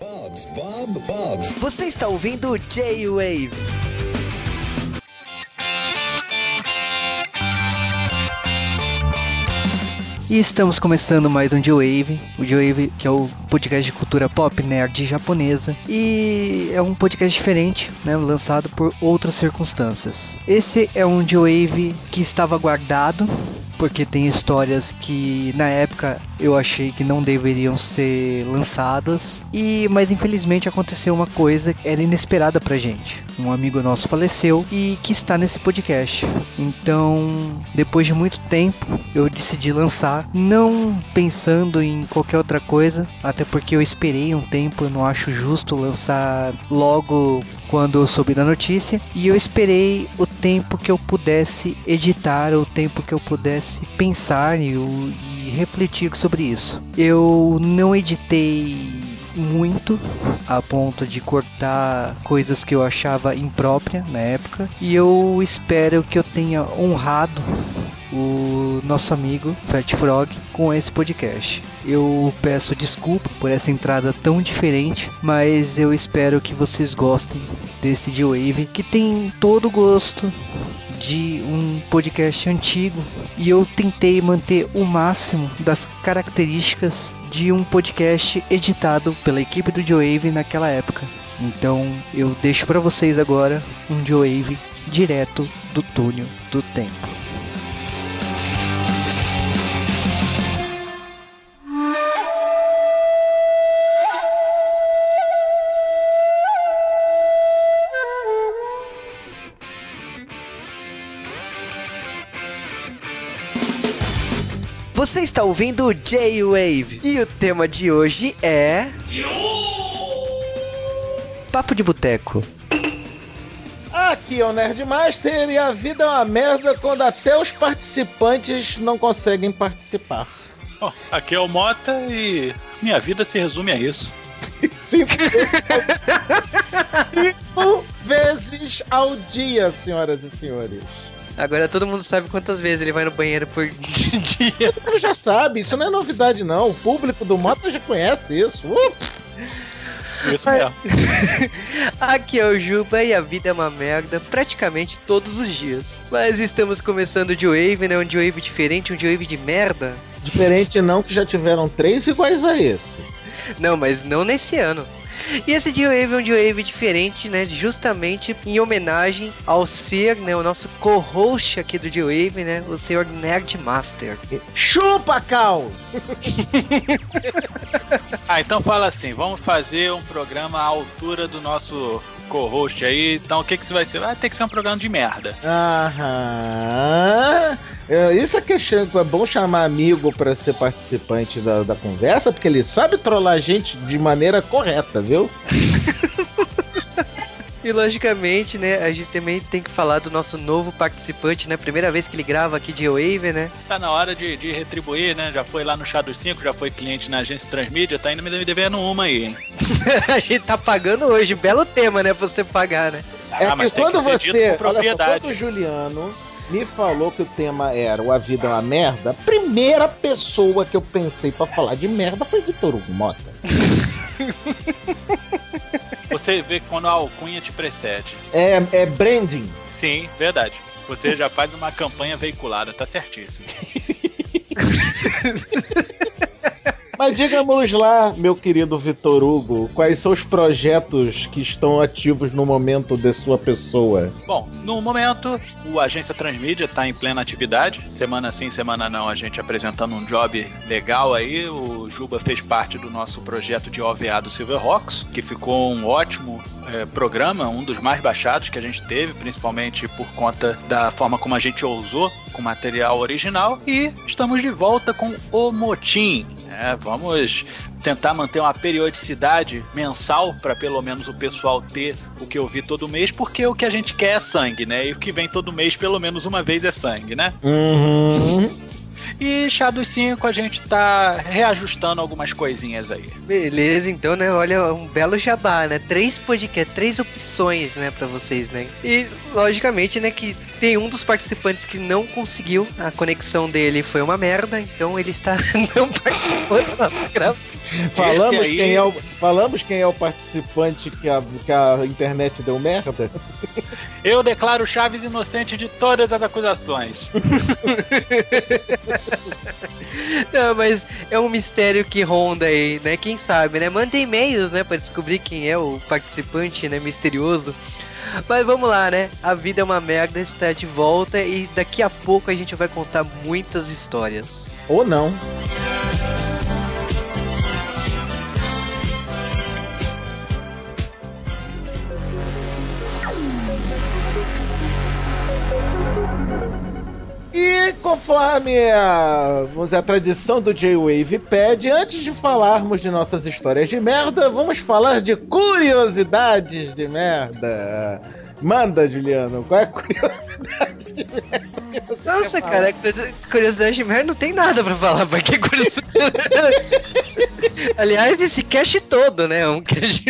Bob's, Bob. Você está ouvindo J-Wave. E estamos começando mais um J-Wave, o J-Wave que é o podcast de cultura pop nerd japonesa e é um podcast diferente, né, lançado por outras circunstâncias. Esse é um J-Wave que estava guardado porque tem histórias que na época eu achei que não deveriam ser lançadas e mas infelizmente aconteceu uma coisa que era inesperada pra gente. Um amigo nosso faleceu e que está nesse podcast. Então, depois de muito tempo, eu decidi lançar, não pensando em qualquer outra coisa, até porque eu esperei um tempo, eu não acho justo lançar logo quando eu soube da notícia, e eu esperei o tempo que eu pudesse editar, o tempo que eu pudesse pensar e, refletir sobre isso. Eu não editei muito a ponto de cortar coisas que eu achava imprópria na época e eu espero que eu tenha honrado o nosso amigo Fat Frog com esse podcast. Eu peço desculpa por essa entrada tão diferente, mas eu espero que vocês gostem desse D-Wave que tem todo o gosto de um podcast antigo e eu tentei manter o máximo das características de um podcast editado pela equipe do Joe naquela época. Então eu deixo para vocês agora um Joe direto do túnel do tempo. Está ouvindo o J-Wave e o tema de hoje é. Papo de Boteco. Aqui é o Nerdmaster e a vida é uma merda quando até os participantes não conseguem participar. Oh, aqui é o Mota e minha vida se resume a isso. Cinco vezes ao dia, senhoras e senhores. Agora todo mundo sabe quantas vezes ele vai no banheiro por dia. Todo mundo já sabe, isso não é novidade não. O público do Mota já conhece isso. Uh! Isso mesmo. Aqui é o Juba e a vida é uma merda praticamente todos os dias. Mas estamos começando de Wave, né? Um de Wave diferente, um de Wave de merda. Diferente não, que já tiveram três iguais a esse. Não, mas não nesse ano. E esse D-Wave é um D-Wave diferente, né? Justamente em homenagem ao ser, né? O nosso co-host aqui do D-Wave, né? O senhor Nerdmaster. Chupa, Cal! ah, então fala assim, vamos fazer um programa à altura do nosso co-host aí. Então o que que isso vai ser? Vai ter que ser um programa de merda. Aham. É, isso é que é bom chamar amigo para ser participante da, da conversa, porque ele sabe trollar a gente de maneira correta, viu? E logicamente, né, a gente também tem que falar do nosso novo participante, né? Primeira vez que ele grava aqui de Wave, né? Tá na hora de, de retribuir, né? Já foi lá no Chá dos 5, já foi cliente na agência Transmídia, tá ainda me devendo uma aí, hein? a gente tá pagando hoje, belo tema, né, pra você pagar, né? É ah, que quando que você. Olha só, quando o Juliano me falou que o tema era O A Vida é uma Merda, a primeira pessoa que eu pensei para falar de merda foi Vitor Hugo Mota. Você vê quando a alcunha te precede. É, é branding. Sim, verdade. Você já faz uma campanha veiculada, tá certíssimo. Mas diga-nos lá, meu querido Vitor Hugo, quais são os projetos que estão ativos no momento de sua pessoa? Bom, no momento, o Agência Transmídia está em plena atividade. Semana sim, semana não, a gente apresentando um job legal aí. O Juba fez parte do nosso projeto de OVA do Silverhawks, que ficou um ótimo é, programa, um dos mais baixados que a gente teve, principalmente por conta da forma como a gente ousou com material original. E estamos de volta com o Motim. É, vamos tentar manter uma periodicidade mensal para pelo menos o pessoal ter o que eu vi todo mês, porque o que a gente quer é sangue, né? E o que vem todo mês pelo menos uma vez é sangue, né? Uhum. E chá dos 5 a gente tá reajustando algumas coisinhas aí. Beleza, então, né? Olha, um belo jabá, né? Três podcasts, três opções, né, pra vocês, né? E, logicamente, né, que tem um dos participantes que não conseguiu, a conexão dele foi uma merda, então ele está não participando da gravação. Falamos, aí... quem é o, falamos quem é o participante que a, que a internet deu merda? Eu declaro Chaves inocente de todas as acusações. Não, mas é um mistério que ronda aí, né? Quem sabe, né? Manda e-mails, né? Pra descobrir quem é o participante, né? Misterioso. Mas vamos lá, né? A vida é uma merda, está de volta e daqui a pouco a gente vai contar muitas histórias. Ou não. E conforme a, vamos dizer, a tradição do J-Wave pede, antes de falarmos de nossas histórias de merda, vamos falar de curiosidades de merda. Manda, Juliano, qual é a curiosidade de merda? Nossa, cara, curiosidade de merda não tem nada pra falar, pra que curiosidade? Aliás, esse cast todo, né? É um cast.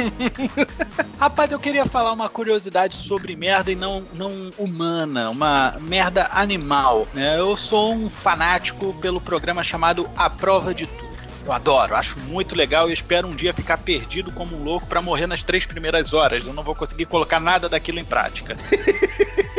Rapaz, eu queria falar uma curiosidade sobre merda e não, não humana, uma merda animal. Né? Eu sou um fanático pelo programa chamado A Prova de Tudo. Eu adoro, acho muito legal e espero um dia ficar perdido como um louco para morrer nas três primeiras horas. Eu não vou conseguir colocar nada daquilo em prática.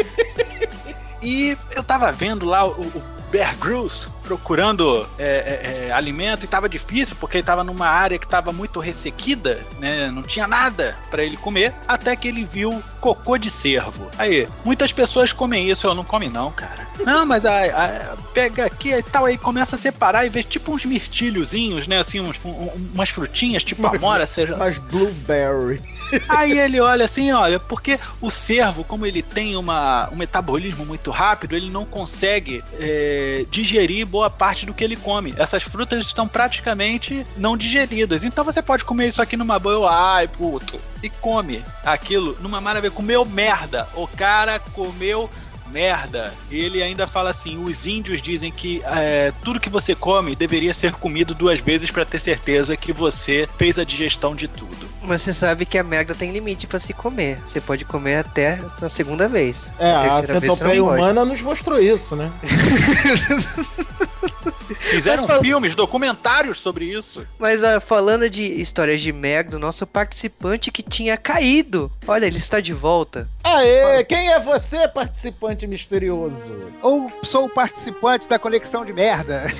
e eu tava vendo lá o, o Bear Grylls procurando é, é, é, alimento e tava difícil porque ele tava numa área que tava muito ressequida, né? Não tinha nada para ele comer, até que ele viu cocô de cervo. Aí, muitas pessoas comem isso, eu não come não, cara. Não, mas a, a, pega aqui e tal, aí começa a separar e vê tipo uns mirtilhozinhos, né? Assim, uns, um, umas frutinhas, tipo amora, seja. Umas blueberry. Aí ele olha assim, olha, porque o cervo, como ele tem uma, um metabolismo muito rápido, ele não consegue é, digerir boa parte do que ele come. Essas frutas estão praticamente não digeridas. Então você pode comer isso aqui numa boa, ai, puto, e come aquilo numa maravilha. Comeu merda. O cara comeu merda. Ele ainda fala assim: os índios dizem que é, tudo que você come deveria ser comido duas vezes para ter certeza que você fez a digestão de tudo. Mas você sabe que a merda tem limite para se comer. Você pode comer até a segunda vez. É, a, a centopeia humana nos mostrou isso, né? Fizeram fal... filmes, documentários sobre isso. Mas uh, falando de histórias de merda, o nosso participante que tinha caído. Olha, ele está de volta. Aê, quem é você, participante misterioso? Ou sou o participante da conexão de merda?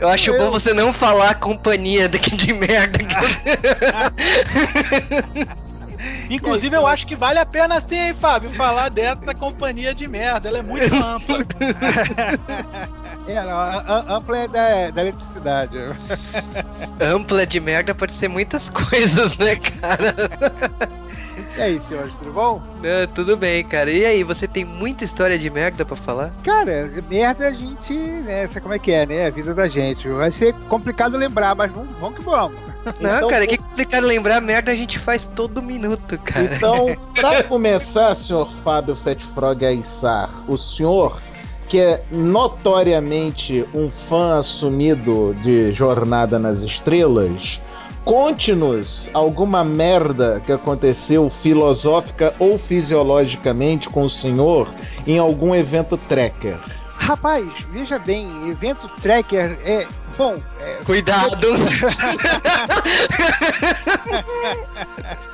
Eu acho Eu... bom você não falar companhia daqui de merda. Inclusive, eu acho que vale a pena sim, hein, Fábio, falar dessa companhia de merda. Ela é muito ampla. é, não, ampla é da, da eletricidade. ampla de merda pode ser muitas coisas, né, cara? E aí, senhores, tudo bom? Não, tudo bem, cara. E aí, você tem muita história de merda pra falar? Cara, merda a gente, né, sabe como é que é, né? A vida da gente. Vai ser complicado lembrar, mas vamos, vamos que vamos. Não, então, cara, que complicado lembrar, merda a gente faz todo minuto, cara. Então, pra começar, senhor Fábio Fatfrog Aissar, o senhor que é notoriamente um fã assumido de Jornada nas Estrelas, conte-nos alguma merda que aconteceu filosófica ou fisiologicamente com o senhor em algum evento tracker. Rapaz, veja bem, evento tracker é. Bom. É... Cuidado!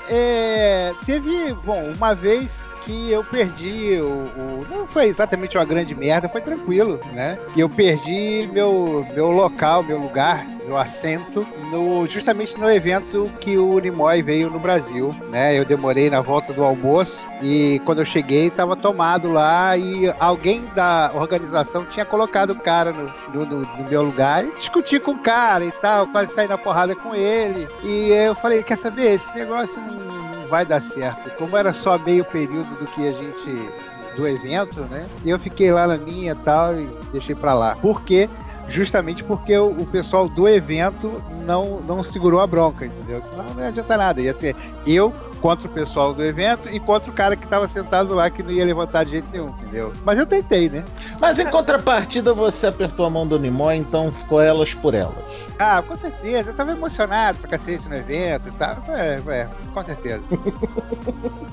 é, teve, bom, uma vez que eu perdi o, o, Não foi exatamente uma grande merda, foi tranquilo, né? Que eu perdi meu, meu local, meu lugar, meu assento, no, justamente no evento que o Nimoy veio no Brasil, né? Eu demorei na volta do almoço e quando eu cheguei estava tomado lá e alguém da organização tinha colocado o cara no, no, no, meu lugar e discuti com o cara e tal, quase saí na porrada com ele. E eu falei, quer saber, esse negócio não vai dar certo. Como era só meio período do que a gente do evento, né? Eu fiquei lá na minha tal e deixei para lá. Por quê? Justamente porque o, o, pessoal do evento não, não segurou a bronca, entendeu? Senão não adianta nada. Ia ser eu contra o pessoal do evento e contra o cara que tava sentado lá que não ia levantar de jeito nenhum, entendeu? Mas eu tentei, né? Mas em contrapartida você apertou a mão do Nimoy, então ficou elas por elas. Ah, com certeza. Eu tava emocionado pra cacete no evento e tal. É, é, com certeza.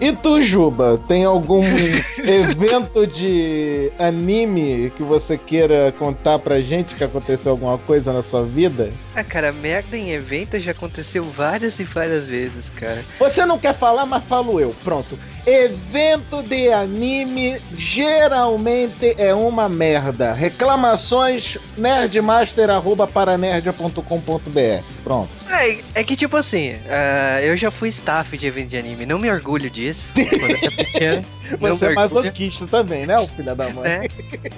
E tu, Juba, tem algum evento de anime que você queira contar pra gente que aconteceu alguma coisa na sua vida? Ah, cara, merda em evento já aconteceu várias e várias vezes, cara. Você não quer falar, mas falo eu. Pronto. Evento de anime geralmente é uma merda. Reclamações nerdmaster@paranerd.com.br. Pronto. É, é que tipo assim, uh, eu já fui staff de evento de anime, não me orgulho disso. Quando eu era pequeno. Você é masoquista também, né, o filho da mãe? né?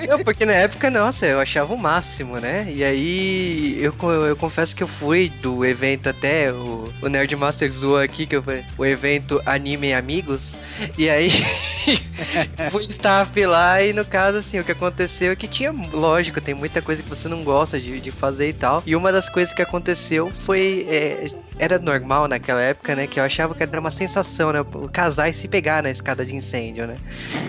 Não, porque na época, nossa, eu achava o máximo, né? E aí eu, eu confesso que eu fui do evento até o, o Nerd Master zoou aqui, que eu fui o evento Anime Amigos. E aí fui staff lá e no caso, assim, o que aconteceu é que tinha, lógico, tem muita coisa que você não gosta de, de fazer e tal. E uma das coisas que aconteceu foi. é, era normal naquela época, né? Que eu achava que era uma sensação, né? Casais se pegar na escada de incêndio, né?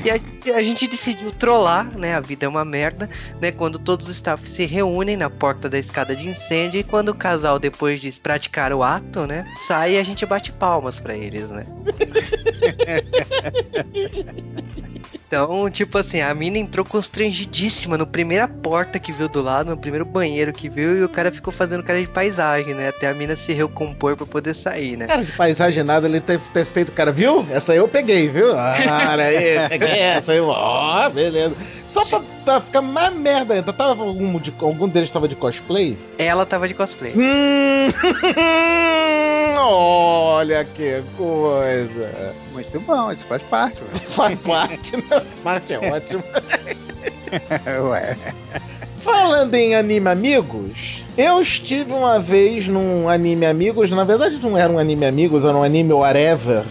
E a, a gente decidiu trollar, né? A vida é uma merda, né? Quando todos os staffs se reúnem na porta da escada de incêndio e quando o casal, depois de praticar o ato, né? Sai e a gente bate palmas pra eles, né? Então, tipo assim, a mina entrou constrangidíssima no primeira porta que viu do lado, no primeiro banheiro que viu, e o cara ficou fazendo cara de paisagem, né? Até a mina se recompor pra poder sair, né? Cara de paisagem nada, ele ter, ter feito, cara, viu? Essa aí eu peguei, viu? Ah, olha aí, peguei essa aí, ó, beleza. Só pra, pra ficar mais merda ainda, tava algum, de, algum deles tava de cosplay? Ela tava de cosplay. Hum, olha que coisa. Muito bom, isso faz parte, Faz parte, né? Parte é ótimo. ué. Falando em anime amigos, eu estive uma vez num anime amigos, na verdade não era um anime amigos, era um anime whatever.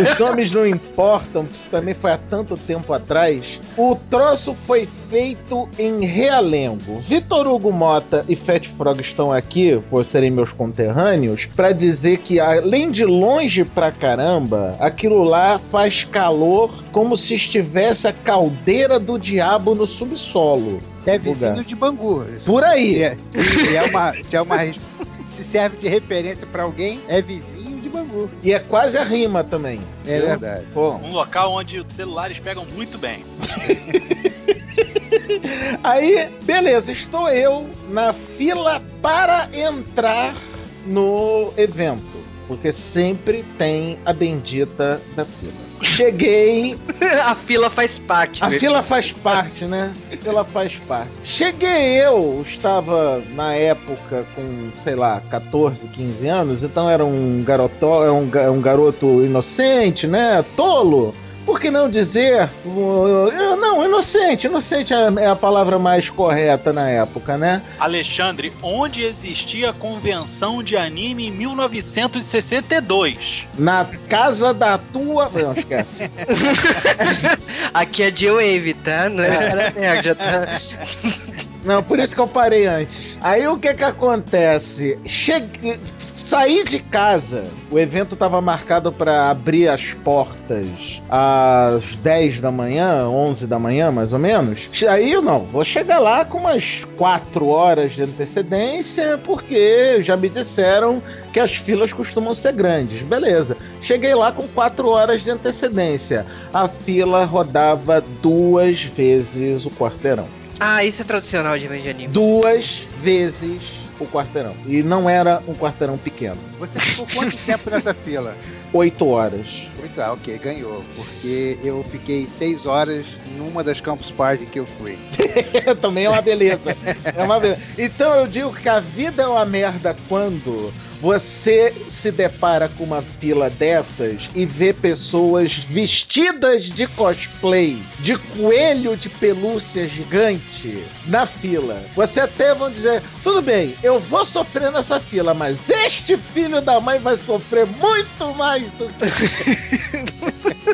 Os nomes não importam, isso também foi há tanto tempo atrás. O troço foi feito em Realengo. Vitor Hugo Mota e Fat Frog estão aqui, por serem meus conterrâneos, pra dizer que além de longe pra caramba, aquilo lá faz calor como se estivesse a caldeira do diabo no subsolo. É vizinho de Bangu. Por aí. Se é, se é uma, se é uma. Se serve de referência pra alguém, é vizinho de Bangu. E é quase a rima também. É verdade. Pô. Um local onde os celulares pegam muito bem. Aí, beleza, estou eu na fila para entrar no evento. Porque sempre tem a bendita da fila. Cheguei, a fila faz parte. a né? fila faz parte, né? A fila faz parte. Cheguei eu, estava na época com, sei lá, 14, 15 anos, então era um garotó, era um, ga- um garoto inocente, né? Tolo. Por que não dizer? Não, inocente. Inocente é é a palavra mais correta na época, né? Alexandre, onde existia a convenção de anime em 1962? Na casa da tua. Não, esquece. Aqui é J-Wave, tá? Não é para nerd, tá? Não, por isso que eu parei antes. Aí o que que acontece? Cheguei. Saí de casa, o evento estava marcado para abrir as portas às 10 da manhã, 11 da manhã, mais ou menos. Aí eu não, vou chegar lá com umas 4 horas de antecedência, porque já me disseram que as filas costumam ser grandes. Beleza. Cheguei lá com 4 horas de antecedência. A fila rodava duas vezes o quarteirão Ah, isso é tradicional de anime. duas vezes o quarteirão. E não era um quarteirão pequeno. Você ficou quanto tempo nessa fila? Oito horas. Muito, ah, ok, ganhou. Porque eu fiquei seis horas numa das campus party que eu fui. Também é uma beleza. É uma beleza. Então eu digo que a vida é uma merda quando você se depara com uma fila dessas e vê pessoas vestidas de cosplay, de coelho de pelúcia gigante na fila. Você até vão dizer: tudo bem, eu vou sofrer nessa fila, mas este filho da mãe vai sofrer muito mais do que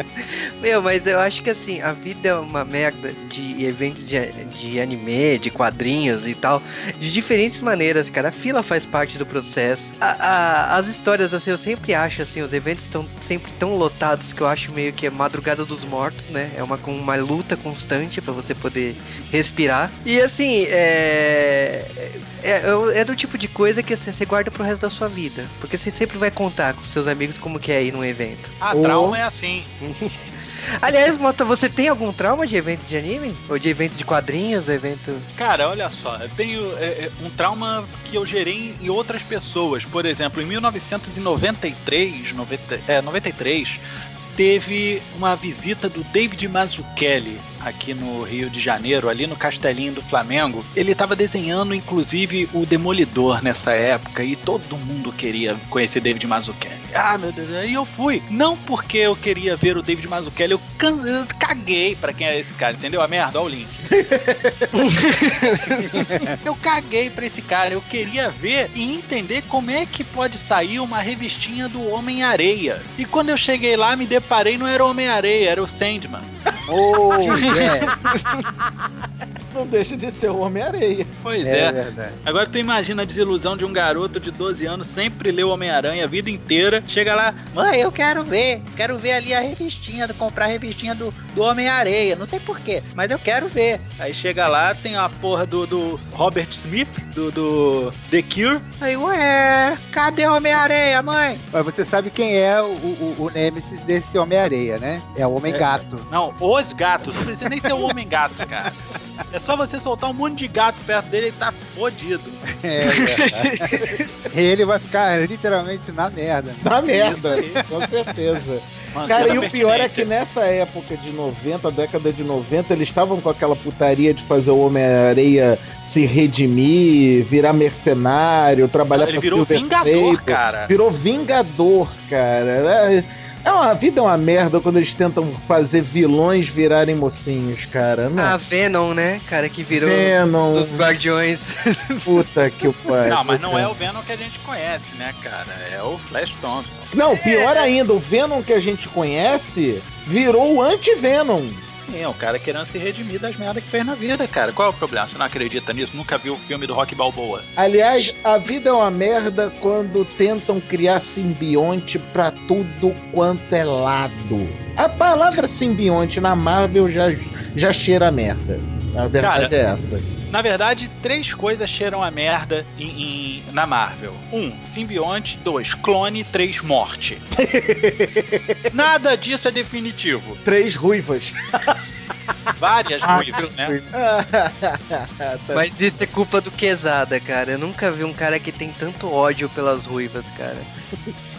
Meu, mas eu acho que assim, a vida é uma merda de eventos de, de anime, de quadrinhos e tal, de diferentes maneiras, cara. A fila faz parte do processo. A, a, as histórias, assim, eu sempre acho, assim, os eventos estão sempre tão lotados que eu acho meio que é madrugada dos mortos, né? É uma, uma luta constante para você poder respirar. E assim, é, é, é, é do tipo de coisa que assim, você guarda pro resto da sua vida. Porque você sempre vai contar com seus amigos como que é ir num evento. Ah, trauma é assim. Aliás, Mota, você tem algum trauma de evento de anime? Ou de evento de quadrinhos, evento... Cara, olha só, eu tenho é, é, um trauma que eu gerei em outras pessoas. Por exemplo, em 1993, 90, é, 93, teve uma visita do David Mazzucchelli aqui no Rio de Janeiro, ali no Castelinho do Flamengo. Ele estava desenhando, inclusive, o Demolidor nessa época e todo mundo queria conhecer David Mazzucchelli. Ah, meu Deus, aí eu fui. Não porque eu queria ver o David Mazzucchelli, eu, caguei pra quem é esse cara, entendeu? A merda, olha o link. eu caguei pra esse cara, eu queria ver e entender como é que pode sair uma revistinha do Homem-Areia. E quando eu cheguei lá, me deparei, não era o Homem-Areia, era o Sandman. Oh, yeah. Não deixa de ser o Homem-Areia. Pois É é. verdade. Agora tu imagina a desilusão de um garoto de 12 anos, sempre leu Homem-Aranha a vida inteira. Chega lá, mãe, eu quero ver. Quero ver ali a revistinha, comprar a revistinha do, do Homem-Areia. Não sei porquê, mas eu quero ver. Aí chega lá, tem a porra do, do Robert Smith, do, do The Cure. Aí, ué, cadê o Homem-Areia, mãe? Mas você sabe quem é o, o, o Nemesis desse Homem-Areia, né? É o Homem-Gato. Não, os gatos. Não precisa nem ser o Homem-Gato, cara. É só você soltar um monte de gato perto dele e tá fodido. É, verdade. Ele vai ficar literalmente na merda. Na merda, Isso aí. com certeza. Manter Cara, e o pior é que nessa época de 90, década de 90, eles estavam com aquela putaria de fazer o Homem-Areia se redimir, virar mercenário, trabalhar Ele pra virou Silver Vingador, Sable. cara. Virou Vingador, cara. É, é uma a vida é uma merda quando eles tentam fazer vilões virarem mocinhos, cara. Não. A Venom, né, cara, que virou Venom, dos Guardiões. puta que pariu. Não, mas não é o Venom que a gente conhece, né, cara? É o Flash Thompson. Não, pior ainda, o Venom que a gente conhece virou o anti-Venom. Sim, é o cara querendo se redimir das merdas que fez na vida, cara. Qual é o problema? Você não acredita nisso? Nunca viu o filme do Rock Balboa? Aliás, a vida é uma merda quando tentam criar simbionte pra tudo quanto é lado. A palavra simbionte na Marvel já, já cheira merda. A verdade Cara, é essa. Na verdade, três coisas cheiram a merda em, em- na Marvel. Um, simbionte. Dois, clone. Três, morte. Nada disso é definitivo. Três ruivas. Várias ruivas, né? Tá Mas isso é culpa do Quesada, cara. Eu nunca vi um cara que tem tanto ódio pelas ruivas, cara.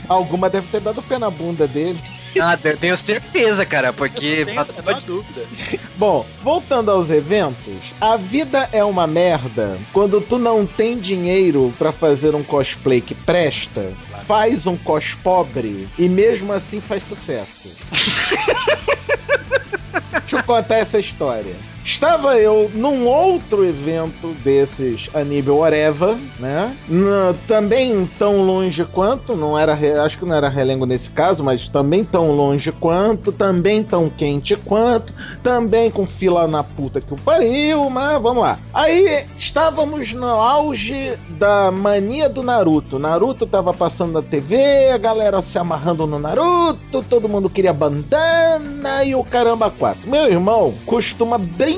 Alguma deve ter dado pé na bunda dele. Ah, eu tenho certeza, cara, porque. Não tenho dúvida. Bom, voltando aos eventos, a vida é uma merda quando tu não tem dinheiro pra fazer um cosplay que presta, faz um cos pobre e mesmo assim faz sucesso. Deixa eu contar essa história. Estava eu num outro evento desses Anime Oreva, né? N- também tão longe quanto, não era, acho que não era relengo nesse caso, mas também tão longe quanto, também tão quente quanto, também com fila na puta que o pariu, mas vamos lá. Aí estávamos no auge da mania do Naruto. Naruto tava passando na TV, a galera se amarrando no Naruto, todo mundo queria bandana e o caramba quatro. Meu irmão costuma brincar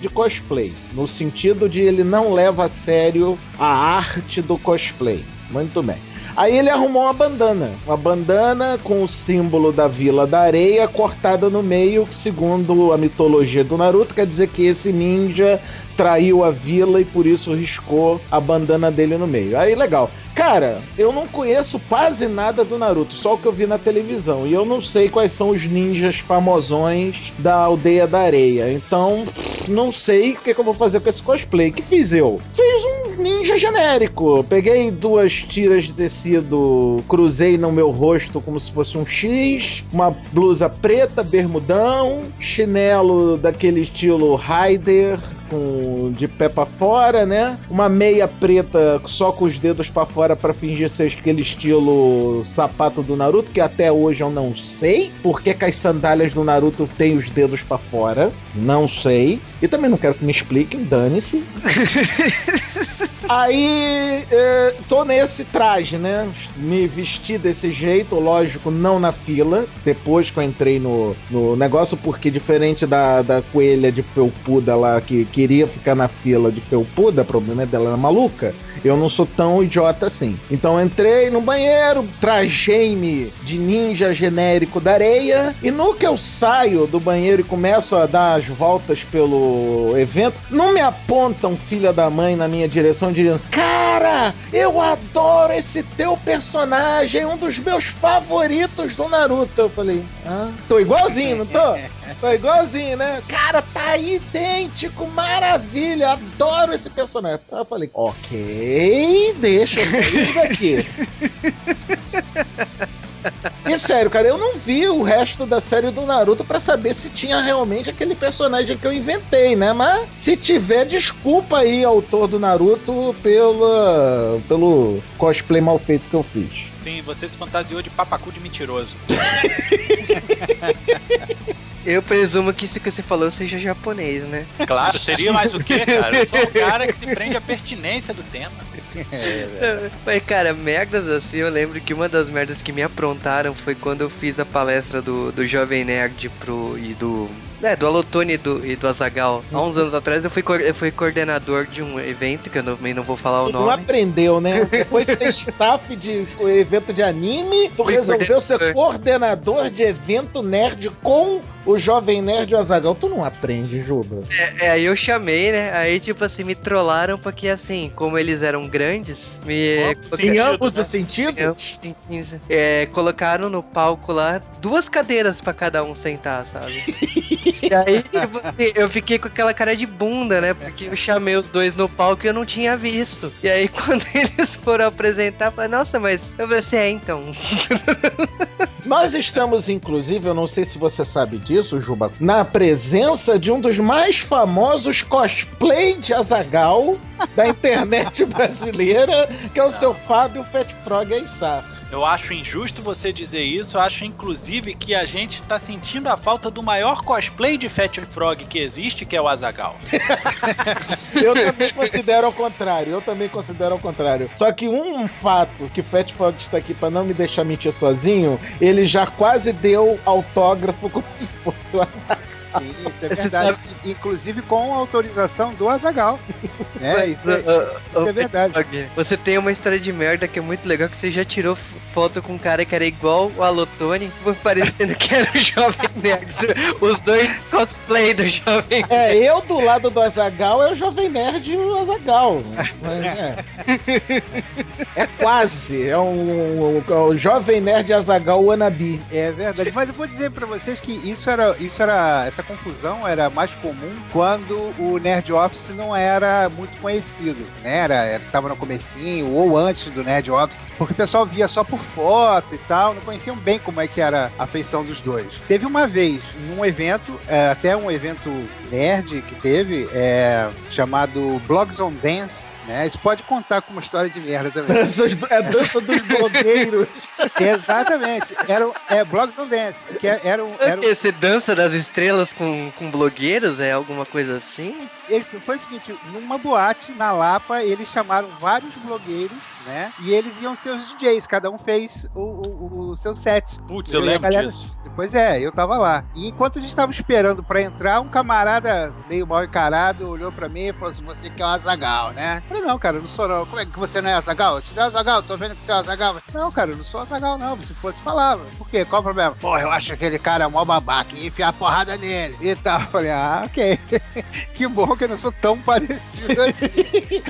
de cosplay, no sentido de ele não leva a sério a arte do cosplay. Muito bem. Aí ele arrumou uma bandana, uma bandana com o símbolo da Vila da Areia cortada no meio, segundo a mitologia do Naruto quer dizer que esse ninja traiu a vila e por isso riscou a bandana dele no meio. Aí legal. Cara, eu não conheço quase nada do Naruto, só o que eu vi na televisão. E eu não sei quais são os ninjas famosões da aldeia da areia. Então, não sei o que, que eu vou fazer com esse cosplay. que fiz eu? Fiz um ninja genérico. Peguei duas tiras de tecido, cruzei no meu rosto como se fosse um X, uma blusa preta, bermudão, chinelo daquele estilo Raider, com de pé pra fora, né? Uma meia preta só com os dedos pra fora pra fingir ser aquele estilo sapato do Naruto, que até hoje eu não sei porque que as sandálias do Naruto têm os dedos pra fora. Não sei. E também não quero que me expliquem, dane-se. Aí, é, tô nesse traje, né? Me vesti desse jeito, lógico, não na fila. Depois que eu entrei no, no negócio, porque diferente da, da coelha de felpuda lá que queria ficar na fila de felpuda, o problema é dela era maluca. Eu não sou tão idiota assim. Então entrei no banheiro, trajei-me de ninja genérico da areia. E no que eu saio do banheiro e começo a dar as voltas pelo evento, não me apontam filha da mãe na minha direção dizendo: Cara, eu adoro esse teu personagem, um dos meus favoritos do Naruto. Eu falei: Ah, tô igualzinho, não tô? Tô igualzinho, né? Cara, tá idêntico, maravilha, adoro esse personagem. Eu falei: Ok, deixa eu sair daqui. E sério, cara, eu não vi o resto da série do Naruto para saber se tinha realmente aquele personagem que eu inventei, né? Mas se tiver, desculpa aí, autor do Naruto, pela, pelo cosplay mal feito que eu fiz. Sim, você se fantasiou de papacu de mentiroso. Eu presumo que isso que você falou seja japonês, né? Claro, seria mais o quê, cara? Eu sou o cara que se prende à pertinência do tema. É, Mas, cara, merdas assim, eu lembro que uma das merdas que me aprontaram foi quando eu fiz a palestra do, do Jovem Nerd pro, e do. É, do Alotone e do, e do Azagal. Há uns anos atrás eu fui, eu fui coordenador de um evento, que eu não- também não vou falar o Tu não nome. aprendeu, né? Depois de ser staff de evento de anime, tu Fui resolveu ser coordenador. de evento nerd com o Jovem Nerd e o Azagal. Tu não aprende, Juba. É, aí eu chamei, né? Aí, tipo assim, me trollaram porque, assim, como eles eram grandes, me. Sim. Em ambos os sentidos? Sim. É, colocaram no palco lá duas cadeiras pra cada um sentar, sabe? e aí, eu fiquei com aquela cara de bunda, né? Porque eu chamei os dois no palco e eu não tinha visto. E aí, quando eles foram apresentar, eu falei, nossa, mas eu falei assim, é, então. Nós estamos, inclusive, eu não sei se você sabe disso, Juba, na presença de um dos mais famosos cosplay de Azagal da internet brasileira, que é o seu Fábio Fat Frog Aissar. Eu acho injusto você dizer isso. Eu acho, inclusive, que a gente tá sentindo a falta do maior cosplay de Fat Frog que existe, que é o Azagal. Eu também considero ao contrário, eu também considero ao contrário. Só que um fato que Fat Frog está aqui para não me deixar mentir sozinho, ele já quase deu autógrafo como se fosse o Azaghal. Sim, isso é verdade. Inclusive com autorização do Azagal. É, isso é, isso é verdade. Você tem uma história de merda que é muito legal, que você já tirou foto com um cara que era igual o Alotone, foi parecendo que era o Jovem Nerd. Os dois cosplay do Jovem É, eu do lado do Azagal é o Jovem Nerd e o Azagal. Mas é. É quase. É um, um- um Jovem Nerd Azagal wannabe. É verdade, mas eu vou dizer pra vocês que isso era, isso era, essa confusão era mais comum quando o Nerd Office não era muito conhecido, né? Era, era tava no comecinho ou antes do Nerd Office, porque o pessoal via só por foto e tal, não conheciam bem como é que era a feição dos dois. Teve uma vez num evento, é, até um evento nerd que teve, é, chamado Blogs on Dance. Né? Isso pode contar como uma história de merda também. É a dança dos blogueiros. Exatamente. Era, é Blogs on Dance. Que era, era, um- era, um- Você dança das estrelas com, com blogueiros? É alguma coisa assim? ele, foi o seguinte, numa boate na Lapa, eles chamaram vários blogueiros, né? E eles iam ser os DJs, cada um fez o, o- o seu set. Putz, eu a lembro galera- disso. Pois é, eu tava lá. E enquanto a gente tava esperando pra entrar, um camarada meio mal encarado olhou pra mim e falou assim: Você que é o Azagal, né? Eu falei: Não, cara, eu não sou não. Como é que você não é Azagal? Você é Azagal, tô vendo que você é Azagal. Não, cara, eu não sou Azagal, não. Se fosse, falava. Por quê? Qual o problema? Pô, eu acho aquele cara mó babaca e enfiar a porrada nele e tal. Eu falei: Ah, ok. que bom que eu não sou tão parecido assim.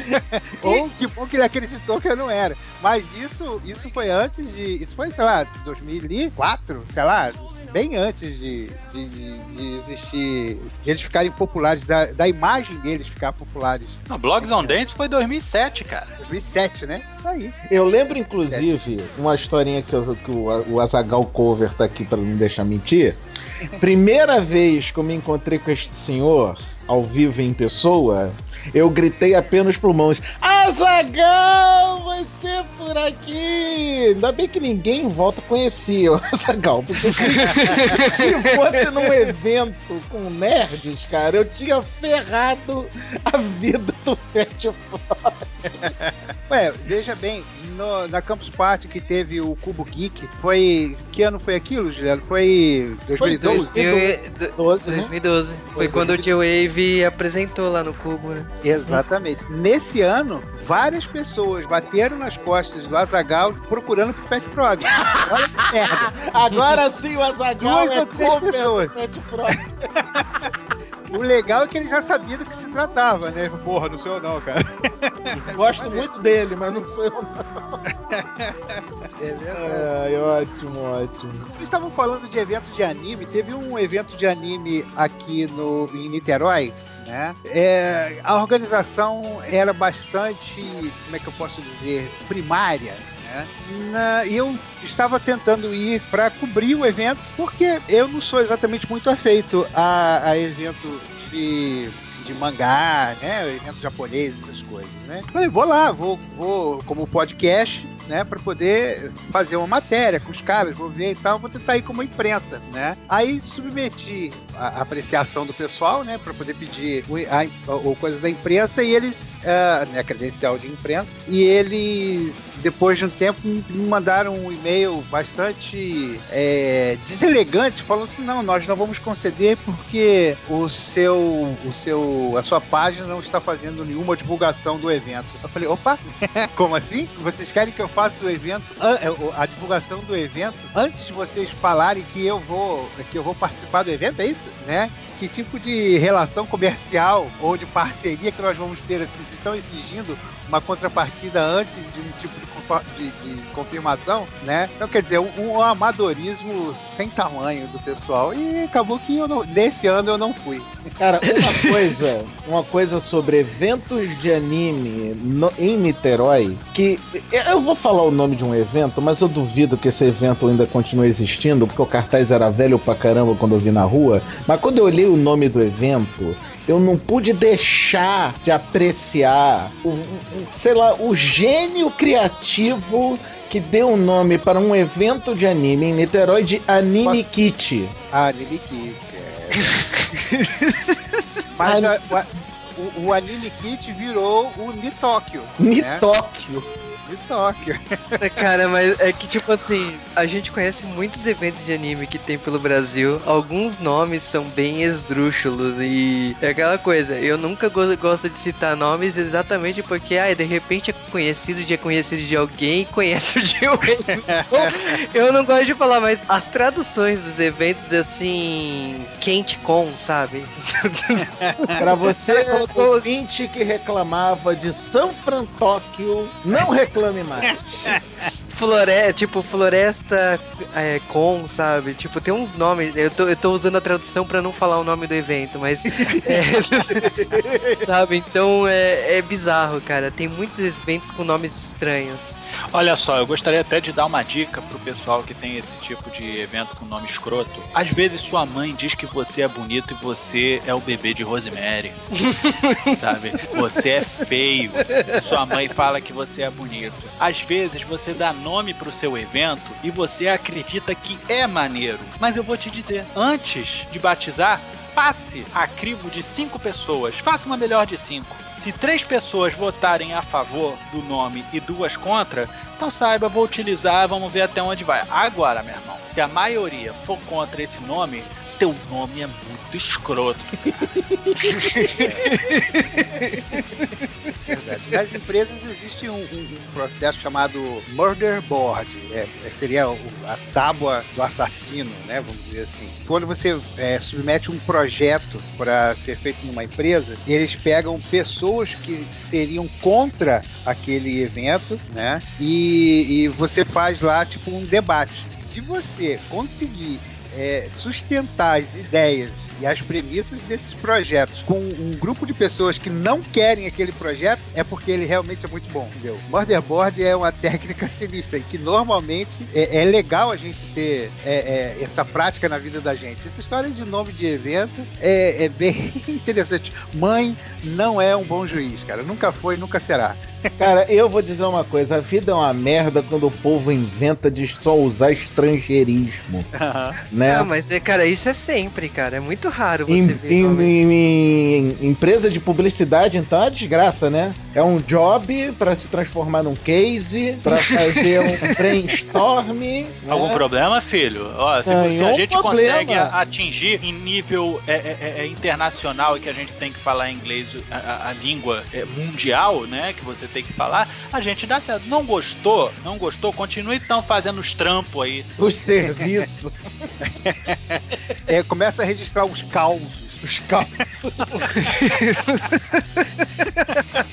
Ou que bom que ele acreditou que eu não era. Mas isso, isso foi antes de. Isso foi, sei lá, 2004, sei lá. bem antes de, de, de, de existir, de eles ficarem populares, da, da imagem deles ficar populares. Não, Blogs on Dance foi 2007, cara. 2007, né? Isso aí. Eu lembro, inclusive, uma historinha que, eu- que o, o Azagal Cover tá aqui pra não me deixar mentir. Primeira vez que eu me encontrei com este senhor, ao vivo em pessoa, eu gritei apenas pulmões: Azagal, você por aqui! Ainda bem que ninguém volta conhecia o Azagal, porque se, se fosse num evento com nerds, cara, eu tinha ferrado a vida do Fat Ué, veja bem, no- na Campus Party que teve o Cubo Geek, foi. Que ano foi aquilo, Juliano? Foi 2012? 12, né? 2012. Foi quando o J-Wave apresentou lá no Cubo, né? Exatamente. Nesse ano, várias pessoas bateram nas costas do Azagal procurando pro Pet Frog. Olha que merda. Agora sim o Azagal Duas é ou três pessoas. Fat Frog. O legal é que ele já sabia do que se tratava, né? Porra, não sou eu não, cara. Gosto muito dele, mas não sou eu. não. É verdade. Ai, ótimo, ótimo. Vocês estavam falando de evento de anime. Teve um evento de anime aqui no, em Niterói, né? É, a organização era bastante, como é que eu posso dizer, primária. né? Na- E eu estava tentando ir para cobrir o evento, porque eu não sou exatamente muito afeito a, a evento de, de mangá, né? Evento japonês, essas coisas, né? Falei, vou lá, vou, vou como podcast, né? Para poder fazer uma matéria com os caras, vou ver e tal, vou tentar ir como imprensa, né? Aí submeti a apreciação do pessoal, né? Para poder pedir o, a, o coisa da imprensa e eles, ah, né? Credencial de imprensa e eles depois de um tempo me mandaram um e-mail bastante é, deselegante, falando assim, não, nós não vamos conceder porque o seu, o seu, a sua página não está fazendo nenhuma divulgação do evento. Eu falei, opa, como assim? Vocês querem que eu faça o evento, an- é, a divulgação do evento antes de vocês falarem que eu vou, que eu vou participar do evento, é isso? Né? Que tipo de relação comercial ou de parceria que nós vamos ter? Vocês estão exigindo uma contrapartida antes de um tipo de, de- de confirmação, né? Então, quer dizer, um, um amadorismo sem tamanho do pessoal. E acabou que eu não, nesse ano eu não fui. Cara, uma coisa, uma coisa sobre eventos de anime no- em Niterói, que eu vou falar o nome de um evento, mas eu duvido que esse evento ainda continue existindo, porque o cartaz era velho pra caramba quando eu vi na rua. Mas quando eu olhei o nome do evento, eu não pude deixar de apreciar o, o- sei lá, o gênio criativo que deu o nome para um evento de anime em Niterói de Anime Posso- Kit. Ah, Anime Kit, é. Mas a- o, a- o, o Anime Kit virou o Nitóquio. né? Nitóquio. Nitóquio. Cara, mas é que tipo assim, a gente conhece muitos eventos de anime que tem pelo Brasil. Alguns nomes são bem esdrúxulos e é aquela coisa. Eu nunca go- gosto de citar nomes exatamente porque, ai, de repente é conhecido de é conhecido de alguém e conhece o de outro. Então, eu não gosto de falar, mas as traduções dos eventos assim, quente com, sabe? Pra você, ouvinte que reclamava de São Frantóquio, não reclame mais. Flore tipo, floresta é, com, sabe? Tipo, tem uns nomes. Eu tô, eu tô usando a tradução pra não falar o nome do evento, mas. é, sabe? Então é, é bizarro, cara. Tem muitos eventos com nomes estranhos. Olha só, eu gostaria até de dar uma dica pro pessoal que tem esse tipo de evento com nome escroto. Às vezes sua mãe diz que você é bonito e você é o bebê de Rosemary. sabe? Você é feio. Sua mãe fala que você é bonito. Às vezes você dá nome pro seu evento e você acredita que é maneiro. Mas eu vou te dizer, antes de batizar, passe a crivo de cinco pessoas. Faça uma melhor de cinco. Se três pessoas votarem a favor do nome e duas contra, então saiba, vou utilizar, vamos ver até onde vai. Agora, meu irmão, se a maioria for contra esse nome, teu nome é muito escroto. Verdade. Nas empresas existe um, um- um processo chamado Murder Board. É, é- seria a tábua do assassino, né? Vamos dizer assim. Quando você é, submete um projeto para ser feito numa empresa, eles pegam pessoas que seriam contra aquele evento, né? E, e você faz lá tipo um debate. Se você conseguir é, sustentar as ideias e as premissas desses projetos com um grupo de pessoas que não querem aquele projeto, é porque ele realmente é muito bom, entendeu? Motherboard é uma técnica sinistra e que normalmente é, é legal a gente ter é, é, essa prática na vida da gente. Essa história de nome de evento é, é bem interessante. Mãe não é um bom juiz, cara. Nunca foi, nunca será. Cara, eu vou dizer uma coisa: a vida é uma merda quando o povo inventa de só usar estrangeirismo. né? Ah, mas, é, cara, isso é sempre, cara. É muito raro você Em, ver. em- em- em empresa de publicidade, então é desgraça, né? É um job pra se transformar num case, pra fazer um brainstorm. né? Algum problema, filho? Ó, se, se a gente problema. consegue atingir em nível é, é, é, é, internacional e que a gente tem que falar inglês, a, a- a língua é, mundial, né? Que você tem que falar, a gente dá certo. Não gostou? Não gostou? Continue então fazendo os trampos aí. O serviço, É, começa a registrar os causos. Os caos.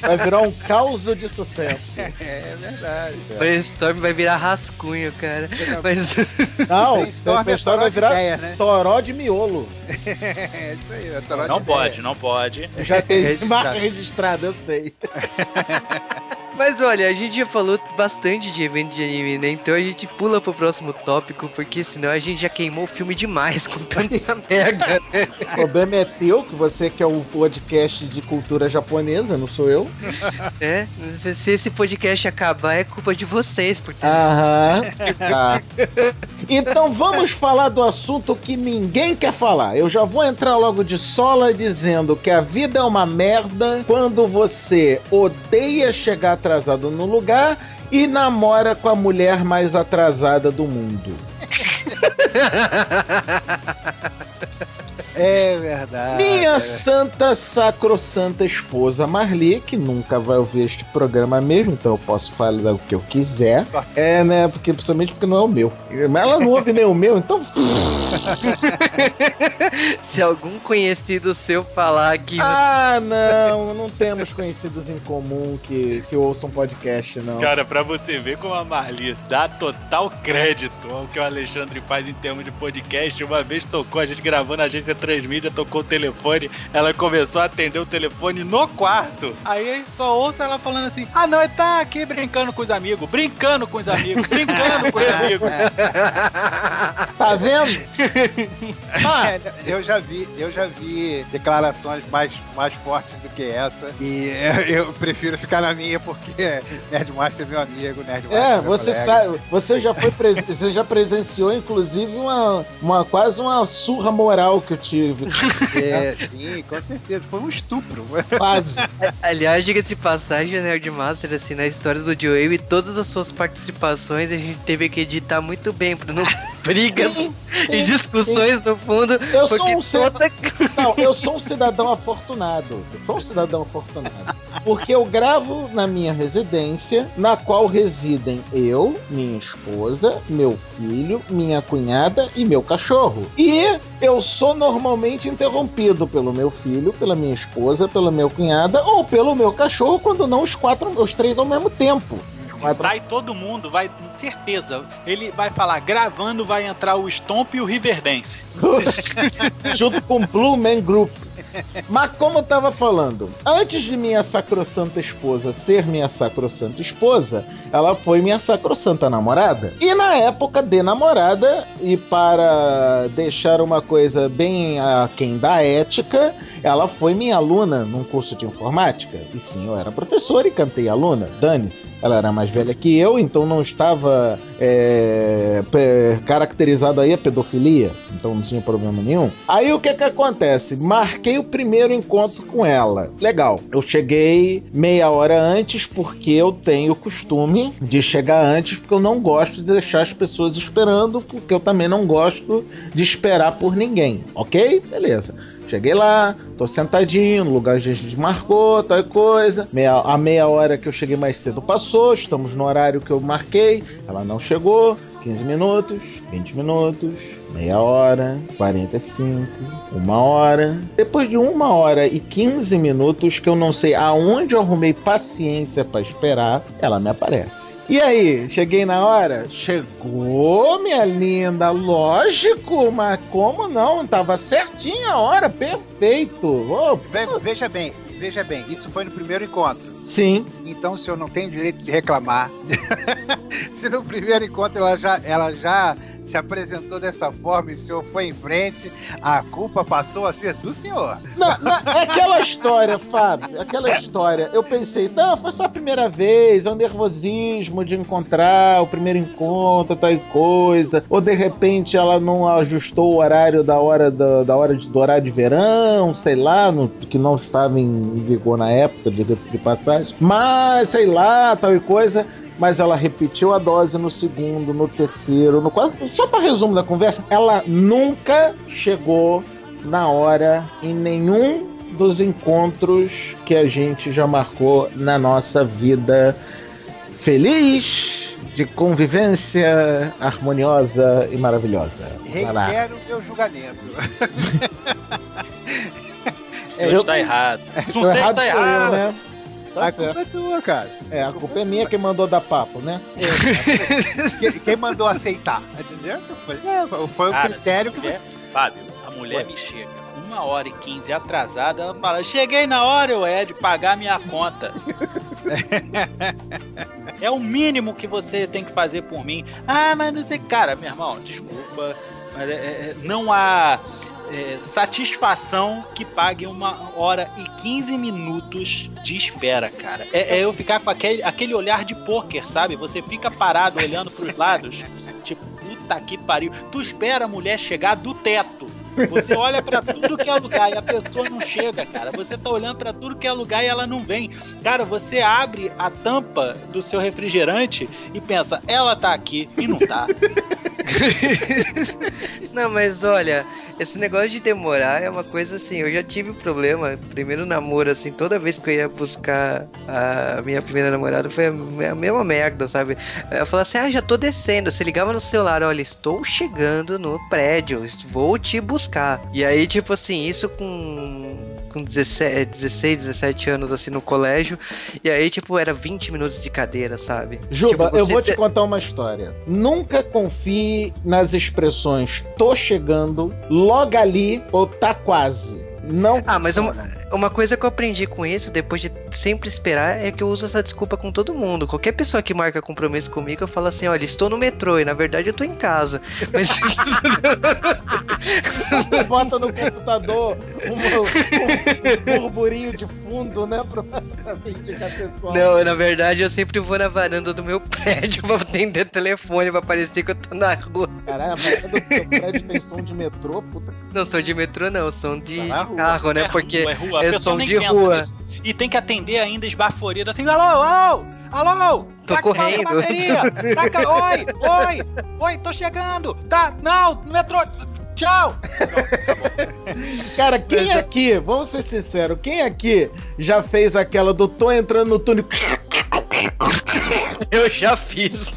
Vai virar um caos de sucesso. É verdade. Brainstorm vai virar rascunho, cara. Mas. Não, Brainstorm é toró vai virar ideia, né? toró de miolo. É isso aí, é toró de Não ideia. pode, não pode. Já tem Registrado. marca registrada, eu sei. Mas olha, a gente já falou bastante de evento de anime, né? Então a gente pula pro próximo tópico, porque senão a gente já queimou o filme demais com tanta merda. O problema é teu, que você que é o podcast de cultura japonesa, não sou eu. né? Se, se esse podcast acabar, é culpa de vocês, por ter. Aham. Tá. Então vamos falar do assunto que ninguém quer falar. Eu já vou entrar logo de sola dizendo que a vida é uma merda quando você odeia chegar atrasado no lugar e namora com a mulher mais atrasada do mundo. É verdade. Minha santa sacrossanta esposa Marli, que nunca vai ouvir este programa mesmo, então eu posso falar o que eu quiser. É, né? Porque principalmente porque não é o meu. Mas ela não ouve nem o meu, então. Se algum conhecido seu falar que. Ah, não, não temos conhecidos em comum que, que ouçam podcast, não. Cara, pra você ver como a Marli dá total crédito ao que o Alexandre faz em termos de podcast, uma vez tocou, a gente gravou na agência Transmídia, tocou o telefone, ela começou a atender o telefone no quarto. Aí só ouça ela falando assim: Ah, não, ele tá aqui brincando com os amigos, brincando com os amigos, brincando com os amigos. Tá vendo? Ah, É, eu já vi, eu já vi declarações mais, mais fortes do que essa. E eu, prefiro ficar na minha porque Nerdmaster é meu amigo, Nerdmaster É, meu você colega. sabe, você já foi você já presenciou inclusive uma, uma quase uma surra moral que eu tive. É, sim, com certeza. Foi um estupro. Quase. Aliás, diga-se de passagem, Nerdmaster, assim, na história do Joey e todas as suas participações, a gente teve que editar muito bem pra não brigas e discussões no fundo. Eu sou um toda... Não, eu sou um cidadão afortunado. Eu sou um cidadão afortunado. Porque eu gravo na minha residência, na qual residem eu, minha esposa, meu filho, minha cunhada e meu cachorro. E eu sou normalmente interrompido pelo meu filho, pela minha esposa, pela minha cunhada ou pelo meu cachorro, quando não os quatro, os três ao mesmo tempo. Quatro Vai todo mundo, vai, certeza. Ele vai falar, gravando vai entrar o Stomp e o Riverdance. junto com Blue Man Group. Mas como eu tava falando, antes de minha sacrossanta esposa ser minha sacrossanta esposa, ela foi minha sacrossanta namorada. E na época de namorada, e para deixar uma coisa bem aquém da ética, ela foi minha aluna num curso de informática. E sim, eu era professor e cantei aluna, dane-se. Ela era mais velha que eu, então não estava é, caracterizado aí a pedofilia, então não tinha problema nenhum. Aí o que que acontece? Marquei o primeiro encontro com ela. Legal. Eu cheguei meia hora antes porque eu tenho o costume de chegar antes porque eu não gosto de deixar as pessoas esperando, porque eu também não gosto de esperar por ninguém, ok? Beleza. Cheguei lá, tô sentadinho no lugar onde a gente marcou, tal coisa. Meia, a meia hora que eu cheguei mais cedo passou, estamos no horário que eu marquei, ela não chegou. 15 minutos, 20 minutos, meia hora, 45, uma hora. Depois de uma hora e 15 minutos, que eu não sei aonde eu arrumei paciência para esperar, ela me aparece. E aí, cheguei na hora? Chegou, minha linda, lógico, mas como não? Tava certinha a hora, perfeito. Oh, Ve- Veja bem, veja bem, isso foi no primeiro encontro. sim, Então o senhor não tem direito de reclamar. Se no primeiro encontro ela já, ela já se apresentou desta forma e o senhor foi em frente, a culpa passou a ser do senhor. Não, não, é aquela história, Fábio. é Aquela história. Eu pensei, não, foi só a primeira vez, é o nervosismo de encontrar o primeiro encontro, tal coisa. Ou de repente ela não ajustou o horário da hora da, da hora de, do horário de verão, sei lá, no- que não estava em, vigor na época, diga-se de passagem. Mas, sei lá, tal coisa. Mas ela repetiu a dose no segundo, no terceiro, no quarto. Só para resumo da conversa, ela nunca chegou na hora em nenhum dos encontros que a gente já marcou na nossa vida feliz de convivência harmoniosa e maravilhosa. Vai lá. Requer o meu julgamento. O senhor eu- está errado. Se você errado está errado. né? Tá a certo. culpa é tua, cara. É, a culpa é minha que mandou dar papo, né? Quem, quem mandou aceitar? Entendeu? Foi, é, foi o Cara, critério que mulher, Fábio, a mulher me chega uma hora e quinze atrasada, ela fala, cheguei na hora, eu é, de pagar minha conta. é o mínimo que você tem que fazer por mim. Ah, mas não sei, cara, meu irmão, desculpa, mas é- é- não há é, satisfação que pague uma hora e 15 minutos de espera, cara. É, é eu ficar com aquele, aquele olhar de pôquer, sabe? Você fica parado olhando pros lados, tipo, puta que pariu. Tu espera a mulher chegar do teto. Você olha pra tudo que é lugar e a pessoa não chega, cara. Você tá olhando pra tudo que é lugar e ela não vem. Cara, você abre a tampa do seu refrigerante e pensa, ela tá aqui e não tá. Não, mas olha, esse negócio de demorar é uma coisa assim, eu já tive problema. Primeiro namoro, assim, toda vez que eu ia buscar a minha primeira namorada foi a mesma merda, sabe? Eu falava assim, ah, já tô descendo. Você ligava no celular, olha, estou chegando no prédio, vou te buscar. E aí, tipo assim, isso com. Com 17, 16, 17 anos assim no colégio. E aí, tipo, era 20 minutos de cadeira, sabe? Juba, Tipo, eu vou te te- contar uma história. Nunca confie nas expressões tô chegando, logo ali ou tá quase. Não Ah, mas uma, uma coisa que eu aprendi com isso, depois de sempre esperar, é que eu uso essa desculpa com todo mundo. Qualquer pessoa que marca compromisso comigo, eu falo assim, olha, estou no metrô, e na verdade eu tô em casa. Mas Bota no computador um, um burburinho de fundo, né? Pra, pra indicar pessoal. não, na verdade eu sempre vou na varanda do meu prédio pra atender telefone, pra parecer que eu tô na rua. Caralho, a varanda do seu prédio tem som de metrô, puta. Não sou de metrô, não, sou de Tá carro, né? É Porque rua, é rua. É som de rua. nisso. E tem que atender ainda esbaforida assim, alô, alô, alô, Tô tá correndo. bateria, tá ca- oi, oi, oi, tô chegando, tá, não, no metrô, tchau. Cara, quem é- aqui, vamos ser sinceros, quem aqui já fez aquela do tô entrando no túnel? eu já fiz.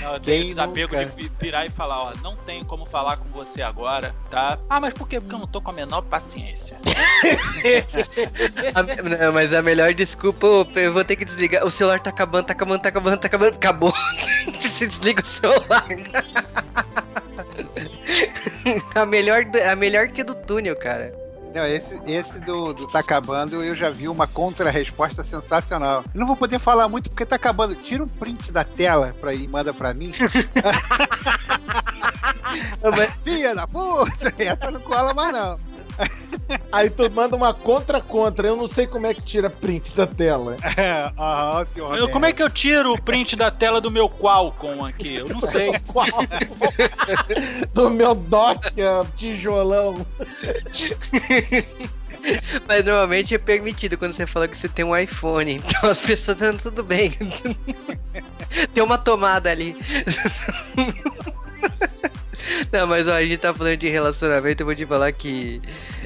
Não, eu Quem tenho desapego de nunca? vi- virar e falar, ó, não tenho como falar com você agora, tá? Ah, mas por quê? Porque eu não tô com a menor paciência. A- não, mas a melhor desculpa, eu- eu vou ter que desligar. O celular tá acabando, tá acabando, tá acabando, tá acabando. Acabou. Você desliga o celular. a melhor, a melhor que do túnel, cara. Não, esse, esse do, do Tá Acabando eu já vi uma contra-resposta sensacional. Eu não vou poder falar muito porque tá acabando. Tira um print da tela pra ir, manda pra mim. Filha da puta! Essa não cola mais não. Aí tu manda uma contra-contra, eu não sei como é que tira print da tela. Aham, senhor. Eu- como é que eu tiro o print da tela do meu Qualcomm aqui? Eu não sei. Do meu Nokia tijolão. Mas normalmente é permitido quando você fala que você tem um iPhone. Então as pessoas estão tudo bem. tem uma tomada ali. Não, mas ó, a gente tá falando de relacionamento, eu vou te falar que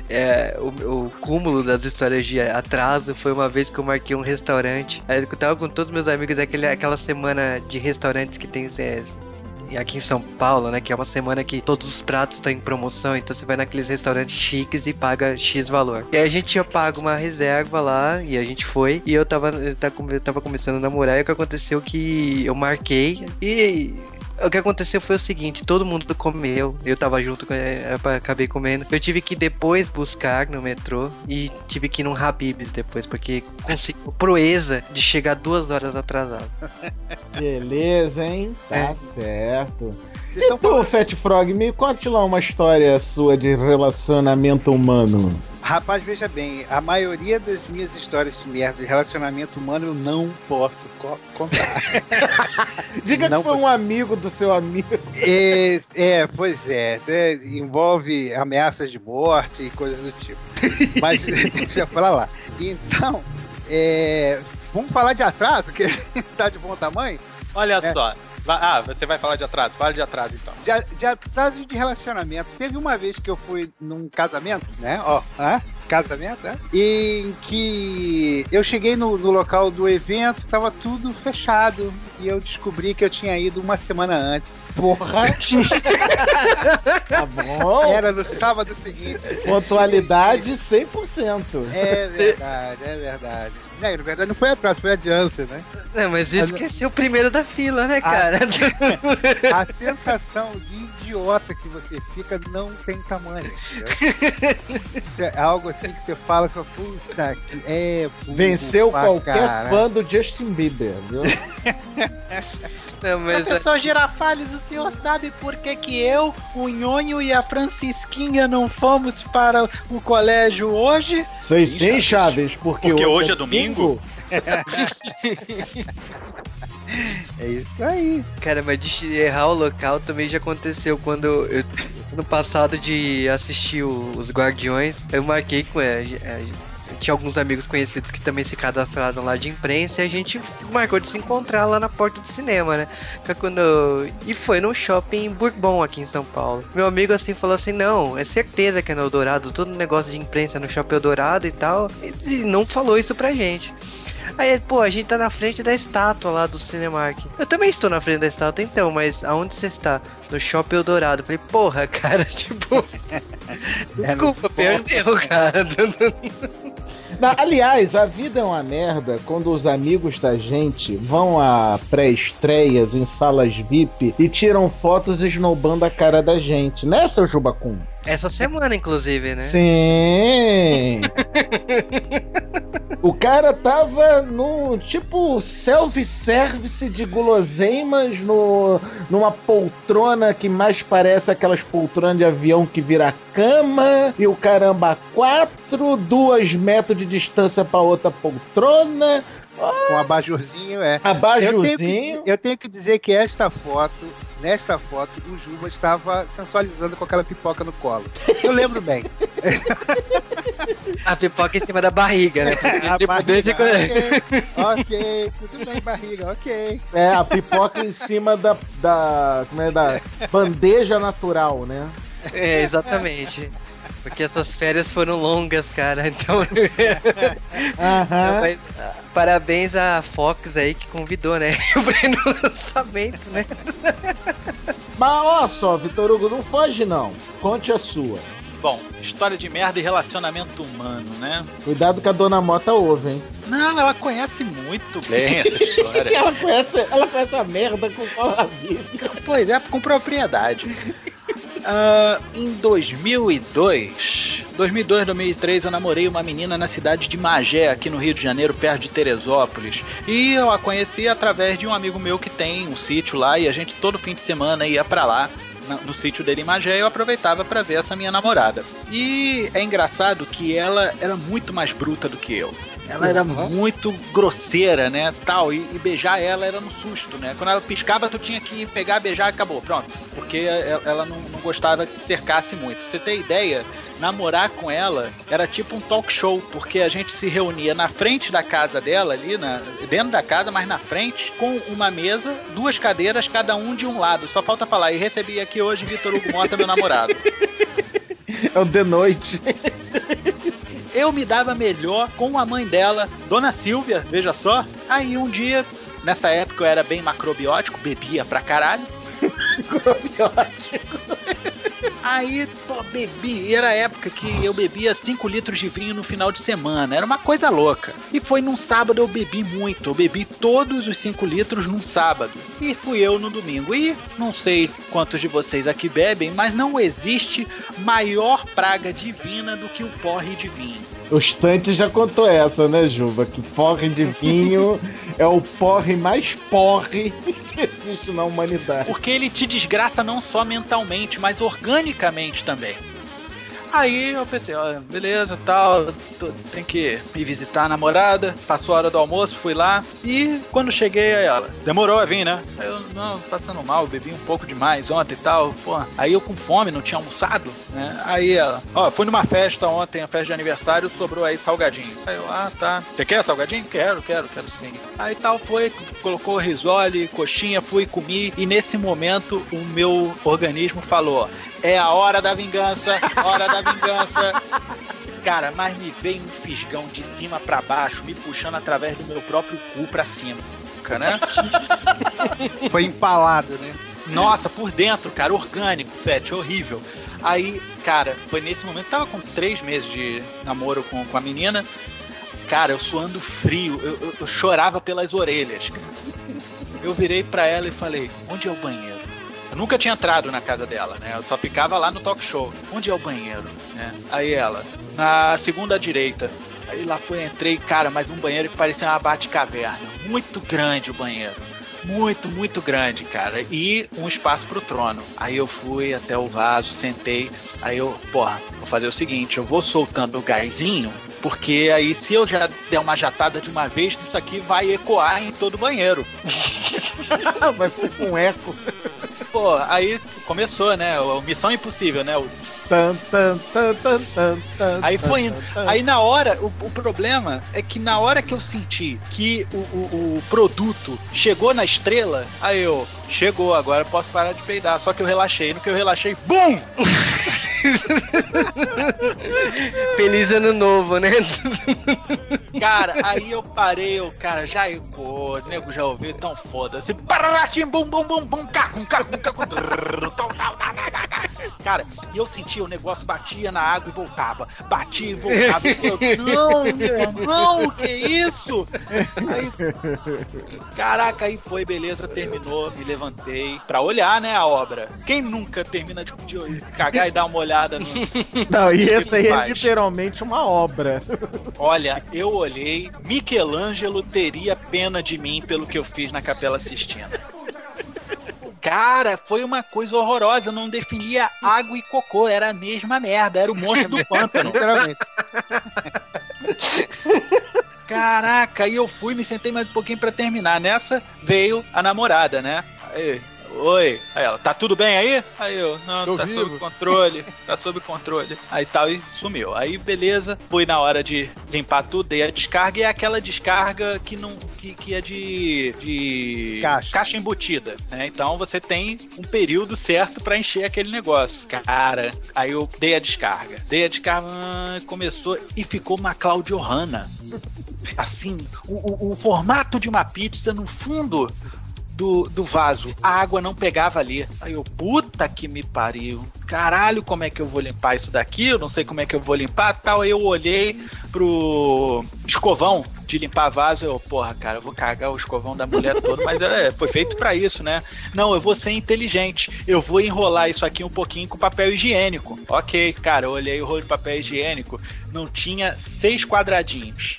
é, o, o cúmulo das histórias de atraso foi uma vez que eu marquei um restaurante. Aí eu tava com todos meus amigos aquele, aquela semana de restaurantes que tem é, aqui em São Paulo, né? Que é uma semana que todos os pratos estão em promoção, então você vai naqueles restaurantes chiques e paga X valor. E aí a gente tinha pago uma reserva lá e a gente foi. E eu tava, eu tava começando a namorar e o que aconteceu que eu marquei e o que aconteceu foi o seguinte: todo mundo comeu, eu tava junto, é, acabei comendo. Eu tive que depois buscar no metrô e tive que ir num Habibs depois, porque consegui proeza de chegar duas horas atrasado. Beleza, hein? Tá é. certo. Vocês e tu, falando... Fat Frog, me conte lá uma história sua de relacionamento humano. Rapaz, veja bem, a maioria das minhas histórias de merda de relacionamento humano eu não posso co contar. Diga não que foi um amigo do seu amigo. É, é pois é, é, Envolve ameaças de morte e coisas do tipo. Mas deixa pra lá. Então, é, vamos falar de atraso, que tá de bom tamanho? Olha é. só, ah, você vai falar de atraso? Fala de atraso então. De, de atraso de relacionamento. Teve uma vez que eu fui num casamento, né? Ó, ah, casamento, né? Em que eu cheguei no, no, local do evento, tava tudo fechado. E eu descobri que eu tinha ido uma semana antes. Porra! tá bom. Era no sábado seguinte. Pontualidade 100%. É verdade, é verdade. É, na verdade não foi atrás, foi adiante, né? É, mas esqueceu o primeiro da fila, né, cara? A, a sensação de idiota que você fica não tem tamanho. Isso é algo assim que você fala, só puta, que é. Venceu qualquer cara. fã do Justin Bieber, viu? Não, mas Professor é... Girafales, o senhor sabe por que, que eu, o Nhonho e a Francisquinha não fomos para o colégio hoje? Sei sim, Chaves, porque, porque hoje, hoje é domingo. é isso aí. Cara, mas de errar o local também já aconteceu quando eu, no passado de assistir os Guardiões, eu marquei com ela tinha alguns amigos conhecidos que também se cadastraram lá de imprensa e a gente marcou de se encontrar lá na porta do cinema, né? Quando... E foi num shopping Bourbon aqui em São Paulo. Meu amigo assim falou assim: não, é certeza que é no Eldorado, todo negócio de imprensa no shopping Eldorado e tal. E não falou isso pra gente. Aí, pô, a gente tá na frente da estátua lá do Cinemark. Eu também estou na frente da estátua, então, mas aonde você está? No Shopping Eldorado. Falei, porra, cara, tipo. Desculpa, perdeu, cara. aliás, a vida é uma merda quando os amigos da gente vão a pré-estreias em salas VIP e tiram fotos esnobando a cara da gente, né, seu Jubacum? Essa semana, inclusive, né? Sim! o cara tava no tipo self-service de guloseimas no, numa poltrona que mais parece aquelas poltronas de avião que vira cama e o caramba quatro, duas metros de distância para outra poltrona. Com abajurzinho, é. Abajurzinho. Eu tenho, que, eu tenho que dizer que esta foto nesta foto, o Juba estava sensualizando com aquela pipoca no colo. Eu lembro bem. A pipoca em cima da barriga, né? A tipo, barriga, desde... ok, ok, tudo bem, barriga, ok. É, a pipoca em cima da, da, como é, da bandeja natural, né? É, exatamente. Porque essas férias foram longas, cara. Então. Mas, parabéns à Fox aí que convidou, né? o lançamento, né? Mas olha só, Vitor Hugo, não foge não. Conte a sua. Bom, história de merda e relacionamento humano, né? Cuidado que a dona Mota ouve, hein? Não, ela conhece muito bem essa história. ela, conhece, ela conhece a merda com qual a vida. Pois é, com propriedade. Uh, em 2002, 2002, 2003, eu namorei uma menina na cidade de Magé, aqui no Rio de Janeiro, perto de Teresópolis. E eu a conheci através de um amigo meu que tem um sítio lá e a gente todo fim de semana ia para lá no, sítio dele em Magé, eu aproveitava para ver essa minha namorada. E é engraçado que ela era muito mais bruta do que eu. Ela era uhum. muito grosseira, né? Tal, e, e, beijar ela era no susto, né? Quando ela piscava, tu tinha que pegar, beijar e acabou, pronto. Porque ela não, não gostava que cercasse muito. Pra você ter ideia, namorar com ela era tipo um talk show, porque a gente se reunia na frente da casa dela, ali, na, dentro da casa, mas na frente, com uma mesa, duas cadeiras, cada um de um lado. Só falta falar, e recebi aqui hoje Vitor Hugo Mota, meu namorado. É o de noite eu me dava melhor com a mãe dela, Dona Silvia, veja só. Aí um dia, nessa época eu era bem macrobiótico, bebia pra caralho. Aí, pô, bebi. E era a época que eu bebia 5 litros de vinho no final de semana. Era uma coisa louca. E foi num sábado eu bebi muito. Eu bebi todos os 5 litros num sábado. E fui eu no domingo. E não sei quantos de vocês aqui bebem, mas não existe maior praga divina do que o porre de vinho. O Stante já contou essa, né, Juba? Que porre de vinho é o porre mais porre que existe na humanidade. Porque ele te desgraça não só mentalmente, mas organicamente também. Aí eu pensei, ó, beleza, tal, tô- tem que ir visitar a namorada. Passou a hora do almoço, fui lá. E quando cheguei, aí ela, demorou a vir, né? Aí eu, não, passando mal, bebi um pouco demais ontem e tal. Pô, aí eu com fome, não tinha almoçado, né? Aí ela, ó, fui numa festa ontem, a festa de aniversário, sobrou aí salgadinho. Aí eu, ah, tá. Você quer salgadinho? Quero, quero, quero sim. Aí tal, foi, colocou risole, coxinha, fui, comi. E nesse momento, o meu organismo falou, é a hora da vingança, hora da vingança. Cara, mas me veio um fisgão de cima pra baixo, me puxando através do meu próprio cu pra cima. Né? Foi empalado, né? Nossa, por dentro, cara, orgânico, fete, horrível. Aí, cara, foi nesse momento, tava com três meses de namoro com, com a menina. Cara, eu suando frio, eu, eu- eu chorava pelas orelhas. cara. Eu virei pra ela e falei: onde é o banheiro? Eu nunca tinha entrado na casa dela, né? Eu só ficava lá no talk show. Onde é o banheiro? Né? Aí ela, na segunda direita. Aí lá foi, entrei, cara, mas um banheiro que parecia uma bate-caverna. Muito grande o banheiro. Muito, muito grande, cara. E um espaço pro trono. Aí eu fui até o vaso, sentei. Aí eu, porra, vou fazer o seguinte: eu vou soltando o gásinho. Porque aí, se eu já der uma jatada de uma vez, isso aqui vai ecoar em todo o banheiro. Vai ser com eco. Pô, aí começou, né? O Missão Impossível, né? O Tan, tan, tan, Aí foi indo. Aí na hora, o, o problema é que na hora que eu senti que o, o, o produto chegou na estrela, aí eu, chegou, agora eu posso parar de peidar. Só que eu relaxei. No que eu relaxei, BUM! Feliz ano novo, né? Cara, aí eu parei, eu, cara, já ecou, o nego já ouviu, então foda-se. Pararatim, bum, bum, bum, bum, cacum, cacum, cacum. Cara, e eu sentia o negócio batia na água e voltava, batia e voltava. E não, meu irmão, que isso? Aí, caraca, aí foi, beleza, terminou, me levantei pra olhar, né, a obra. Quem nunca termina de, de cagar e dar uma olhada no, Não, e esse aí é literalmente uma obra. Olha, eu olhei, Michelangelo teria pena de mim pelo que eu fiz na Capela Sistina. Cara, foi uma coisa horrorosa, eu não definia água e cocô, era a mesma merda, era o monstro do pântano. Literalmente. Caraca, aí eu fui, me sentei mais um pouquinho pra terminar. Nessa veio a namorada, né? Aí, oi. Aí ela, tá tudo bem aí? Aí eu, não, Tô tá vivo. sob controle, tá sob controle. Aí tal, e sumiu. Aí beleza, fui na hora de limpar tudo, dei a descarga e é aquela descarga que não. que, que é de. de. Caixa. embutida, né? Então você tem um período certo pra encher aquele negócio. Cara, aí eu dei a descarga. Dei a descarga, ah, começou e ficou uma Claudio Hanna assim, o, o- o formato de uma pizza no fundo do, do vaso. A água não pegava ali. Aí eu, puta que me pariu. Caralho, como é que eu vou limpar isso daqui? Eu não sei como é que eu vou limpar tal. Aí eu olhei pro escovão de limpar vaso. Eu, porra, cara, eu vou cagar o escovão da mulher toda. Mas é, foi feito pra isso, né? Não, eu vou ser inteligente. Eu vou enrolar isso aqui um pouquinho com papel higiênico. Ok, cara, eu olhei o rolo de papel higiênico. Não tinha seis quadradinhos.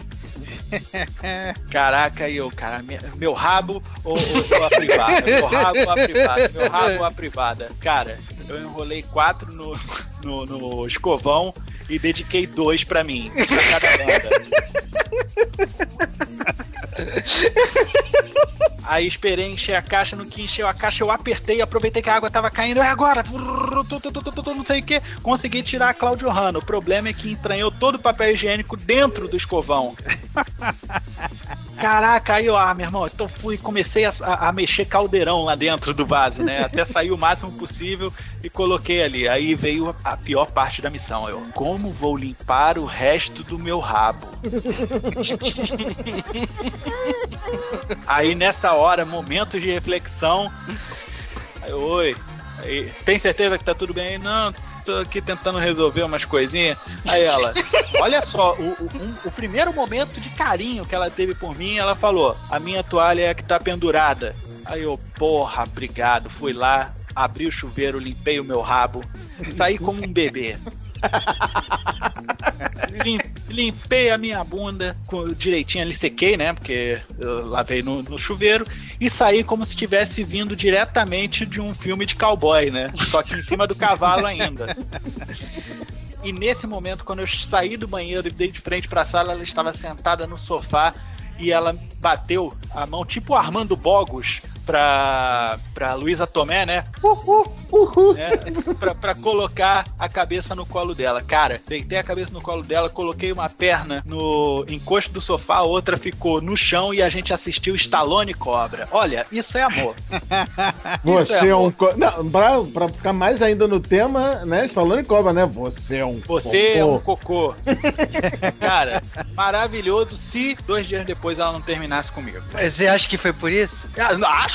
Caraca, e eu, cara, me- meu rabo ou, ou- a privada? Meu rabo ou a privada? Meu rabo ou a privada? Cara, eu enrolei quatro no, no, no escovão e dediquei dois pra mim, pra cada banda. Aí esperei encher a caixa, no que encheu a caixa eu apertei, aproveitei que a água tava caindo, é agora, não sei o que, consegui tirar a Claudio Hanna. O problema é que entranhou todo o papel higiênico dentro do escovão. Caraca, aí ah, meu irmão, então fui, comecei a, a- mexer caldeirão lá dentro do vaso, né? Até sair o máximo possível e coloquei ali. Aí veio a, a pior parte da missão. Eu, como vou limpar o resto do meu rabo? Aí nessa hora, momentos de reflexão. Aí, oi. Aí, tem certeza que tá tudo bem? Não, tô aqui tentando resolver umas coisinhas. Aí ela, olha só, o, o, um, o, primeiro momento de carinho que ela teve por mim, ela falou: a minha toalha é a que tá pendurada. Aí eu, porra, obrigado. Fui lá, abri o chuveiro, limpei o meu rabo, saí como um bebê. Limpei a minha bunda direitinho ali, sequei, né? Porque eu lavei no, no, chuveiro e saí como se tivesse vindo diretamente de um filme de cowboy, né? Só que em cima do cavalo ainda. E nesse momento, quando eu saí do banheiro e dei de frente para a sala, ela estava sentada no sofá e ela bateu a mão, tipo Armando Bogos, pra, pra Luísa Tomé, né? Uhul, uhul. Né? Pra, pra colocar a cabeça no colo dela. Cara, deitei a cabeça no colo dela, coloquei uma perna no encosto do sofá, a outra ficou no chão e a gente assistiu Stallone Cobra. Olha, isso é amor. Você é, é, um. Co... Não, pra, pra ficar mais ainda no tema, né? Stallone Cobra, né? Você é um. Você cocô. é um cocô. Cara, maravilhoso se dois dias depois ela não terminasse comigo. Você acha que foi por isso? Ah, acho!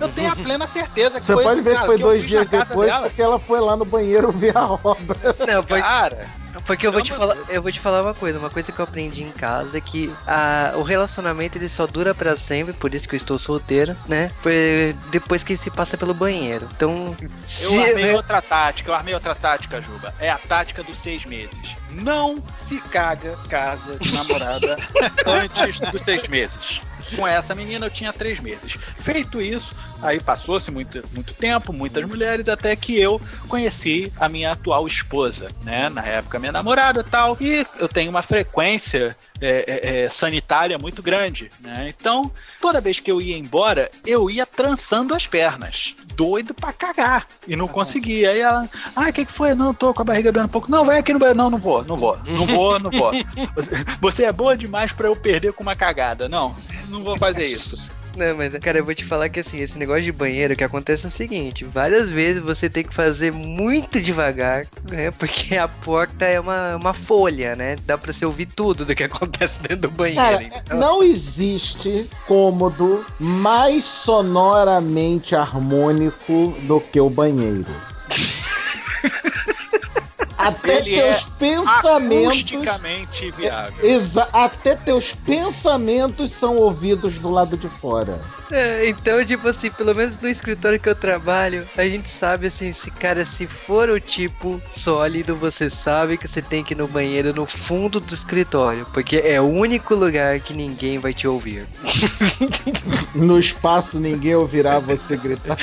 Eu tenho a plena certeza que Você foi pode ver que foi dois dias depois dela. porque ela foi lá no banheiro ver a obra. Não, foi... Cara. Porque eu vou, te falar, eu vou te falar uma coisa, uma coisa que eu aprendi em casa é que a, o relacionamento ele só dura para sempre, por isso que eu estou solteiro, né? Depois que se passa pelo banheiro. Então. Eu armei outra tática, eu armei outra tática, Juba. É a tática dos seis meses. Não se caga casa de namorada antes dos seis meses com essa menina eu tinha três meses. Feito isso, aí passou-se muito, muito tempo, muitas mulheres, até que eu conheci a minha atual esposa, né? Na época, minha namorada tal. E eu tenho uma frequência é, é, é, sanitária muito grande, né? Então, toda vez que eu ia embora, eu ia trançando as pernas. Doido pra cagar. E não conseguia. Aí ela, ah, o que, que foi? Não, tô com a barriga doendo um pouco. Não, vai aqui no banheiro. Não, não vou, não vou. Não vou, não vou. Você é boa demais para eu perder com uma cagada. Não, não vou fazer isso. Não, mas, cara, eu vou te falar que assim, esse negócio de banheiro que acontece é o seguinte: várias vezes você tem que fazer muito devagar, né? Porque a porta é uma, uma folha, né? Dá pra você ouvir tudo do que acontece dentro do banheiro. Cara, então... Não existe cômodo mais sonoramente harmônico do que o banheiro. até Ele teus é pensamentos. viável. até teus pensamentos são ouvidos do lado de fora. É, então, tipo assim, pelo menos no escritório que eu trabalho, a gente sabe assim, se cara, se for o tipo sólido, você sabe que você tem que ir no banheiro no fundo do escritório, porque é o único lugar que ninguém vai te ouvir. no espaço ninguém ouvirá você gritar.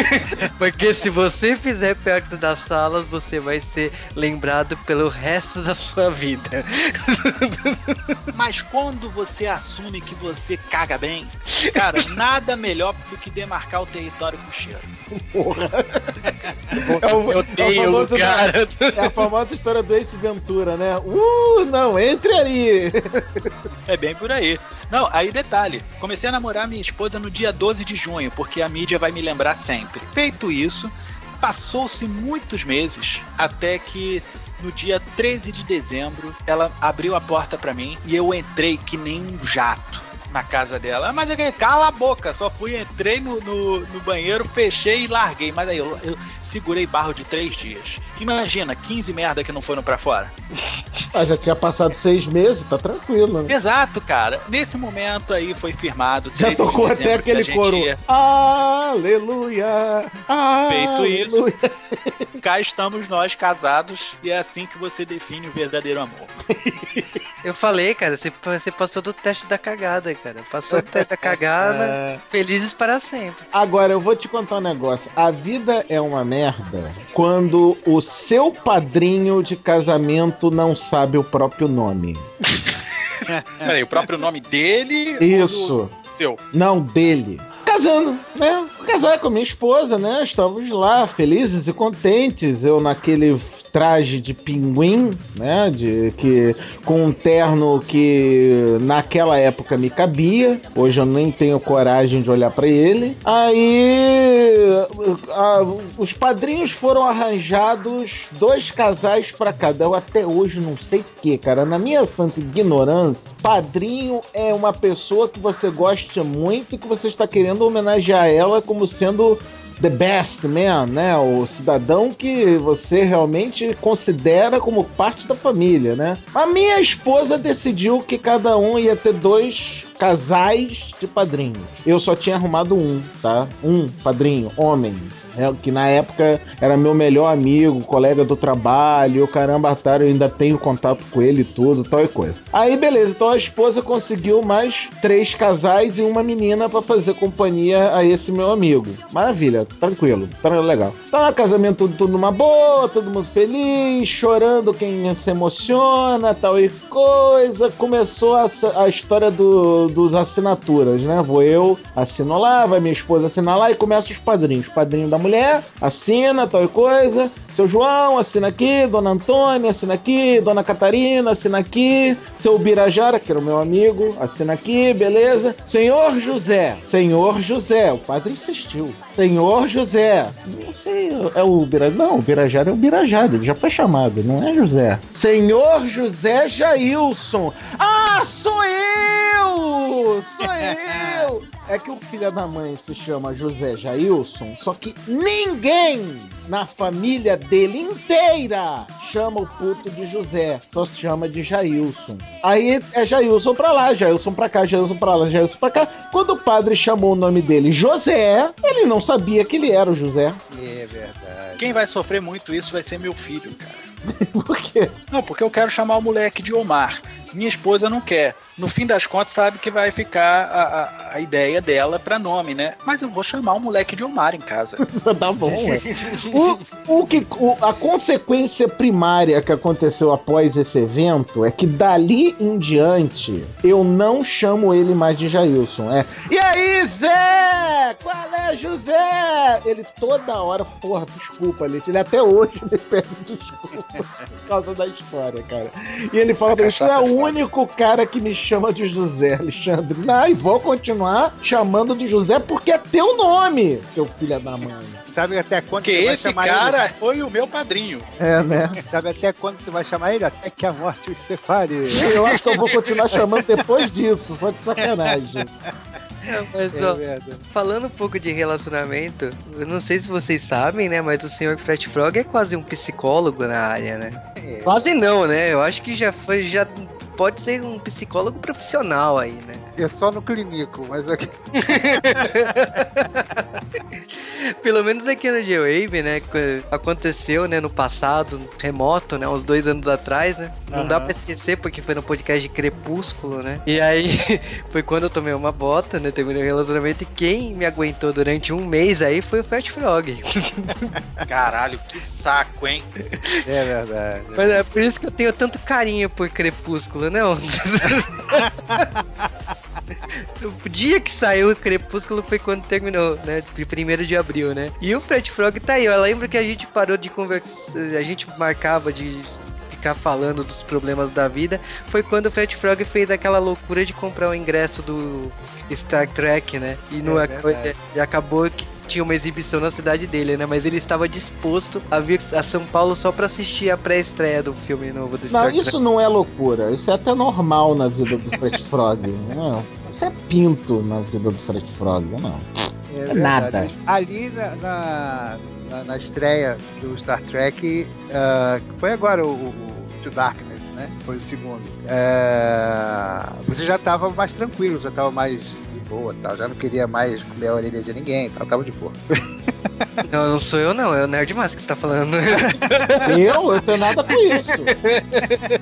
porque se você fizer perto das salas, você vai ser lembrado pelo resto da sua vida. Mas quando você assume que você caga bem, cara, nada melhor do que demarcar o território com cheiro. Porra. É o, eu odeio, é famoso, cara. É a famosa história do Ace Ventura, né? Uh, não, entre ali. É bem por aí. Não, aí detalhe. Comecei a namorar minha esposa no dia 12 de junho, porque a mídia vai me lembrar sempre. Feito isso, passou-se muitos meses até que no dia 13 de dezembro ela abriu a porta para mim e eu entrei que nem um jato na casa dela. Mas eu cala a boca, só fui, entrei no, no, no banheiro, fechei e larguei. Mas aí eu, eu, segurei barro de três dias. Imagina, 15 merda que não foram para fora. Ah, já tinha passado seis meses, tá tranquilo. Né? Exato, cara. Nesse momento aí foi firmado. Já tocou até aquele coro. Ia... Aleluia! Feito isso, cá estamos nós casados e é assim que você define o verdadeiro amor. Eu falei, cara, você, você passou do teste da cagada, cara. Passou do teste da cagada, é... felizes para sempre. Agora, eu vou te contar um negócio. A vida é uma merda merda quando o seu padrinho de casamento não sabe o próprio nome. Peraí, o próprio nome dele? Isso. Seu. Não, dele casando, né? Casar com minha esposa, né? Estamos lá, felizes e contentes. Eu naquele traje de pinguim, né? De que com um terno que naquela época me cabia. Hoje eu nem tenho coragem de olhar para ele. Aí a, os padrinhos foram arranjados dois casais para cada. Eu até hoje não sei que, cara. Na minha santa ignorância, padrinho é uma pessoa que você gosta muito e que você está querendo homenagear ela como sendo the best man, né? O cidadão que você realmente considera como parte da família, né? A minha esposa decidiu que cada um ia ter dois casais de padrinhos. Eu só tinha arrumado um, tá? Um padrinho, homem. É, que na época era meu melhor amigo, colega do trabalho, o caramba, tá, eu ainda tenho contato com ele e tudo, tal e coisa. Aí, beleza, então a esposa conseguiu mais três casais e uma menina para fazer companhia a esse meu amigo. Maravilha, tranquilo, tá legal. Tá casamento tudo, tudo numa boa, todo mundo feliz, chorando quem se emociona, tal e coisa. Começou a, a história do, dos assinaturas, né? Vou eu, assino lá, vai minha esposa assinar lá e começa os padrinhos. Padrinho da mulher, assina tal coisa. Seu João, assina aqui. Dona Antônia, assina aqui. Dona Catarina, assina aqui. Seu Birajara, que era o meu amigo, assina aqui, beleza. Senhor José, Senhor José, o padre insistiu. Senhor José, não sei, é o Birajara. Não, o Birajara é o Birajara, ele já foi chamado, não é José. Senhor José Jailson. Ah, sou eu! Sou eu! É que o filho da mãe se chama José Jailson, só que ninguém na família dele inteira chama o puto de José, só se chama de Jailson. Aí é Jailson pra lá, Jailson pra cá, Jailson pra lá, Jailson pra cá. Quando o padre chamou o nome dele José, ele não sabia que ele era o José. É verdade. Quem vai sofrer muito isso vai ser meu filho, cara. Por quê? Não, porque eu quero chamar o moleque de Omar. Minha esposa não quer no fim das contas, sabe que vai ficar a, a, a ideia dela para nome, né? Mas eu vou chamar o moleque de Omar em casa. tá bom, ué. o, o que, o, a consequência primária que aconteceu após esse evento é que dali em diante eu não chamo ele mais de Jailson. É. E aí, Zé? Qual é, José? Ele toda hora, porra, desculpa, Leite. Ele até hoje me pede desculpa por causa da história, cara. E ele fala pra mim: é o único cara que me chama de José Alexandre. Não, e vou continuar chamando de José porque é teu nome, seu filho da mãe. Sabe até quando Porque você vai chamar cara ele? foi o meu padrinho. É, né? Sabe até quando você vai chamar ele? Até que a morte os separe. Eu acho que eu vou continuar chamando depois disso, só de sacanagem. mas ó, falando um pouco de relacionamento, eu não sei se vocês sabem, né? Mas o senhor Fred Frog é quase um psicólogo na área, né? É. Quase não, né? Eu acho que já foi, já pode ser um psicólogo profissional aí, né? É só no clínico, mas aqui. Pelo menos aqui no J-Wave, né? Aconteceu, né, no passado, remoto, né? Uns dois anos atrás, né? Não uhum. dá pra esquecer, porque foi no podcast de Crepúsculo, né? E aí foi quando eu tomei uma bota, né? Terminei o relacionamento e quem me aguentou durante um mês aí foi o Fat Frog. Caralho, que saco, hein? É verdade. Mas é por isso que eu tenho tanto carinho por Crepúsculo, né? o dia que saiu o Crepúsculo foi quando terminou, né? Primeiro de abril, né? E o Fred Frog tá aí, eu lembro que a gente parou de conversar, a gente marcava de ficar falando dos problemas da vida, foi quando o Fred Frog fez aquela loucura de comprar o ingresso do Star Trek, né? E, no, é e acabou que tinha uma exibição na cidade dele, né? Mas ele estava disposto a vir a São Paulo só para assistir a pré-estreia do filme novo do Star Não, isso não é loucura. Isso é até normal na vida do Fred Frog. Não, isso é pinto na vida do Fred Frog, não. É, é nada. Ali na, na, na, na, estreia do Star Trek, uh, foi agora o, o, o To Darkness, né? Foi o segundo. Uh, você já estava mais tranquilo, já estava mais boa tal. Já não queria mais comer a orelha de ninguém tal. Tava de boa. Não, não sou eu não, é o Nerd Mask que tá falando. Eu? Eu tenho nada com isso.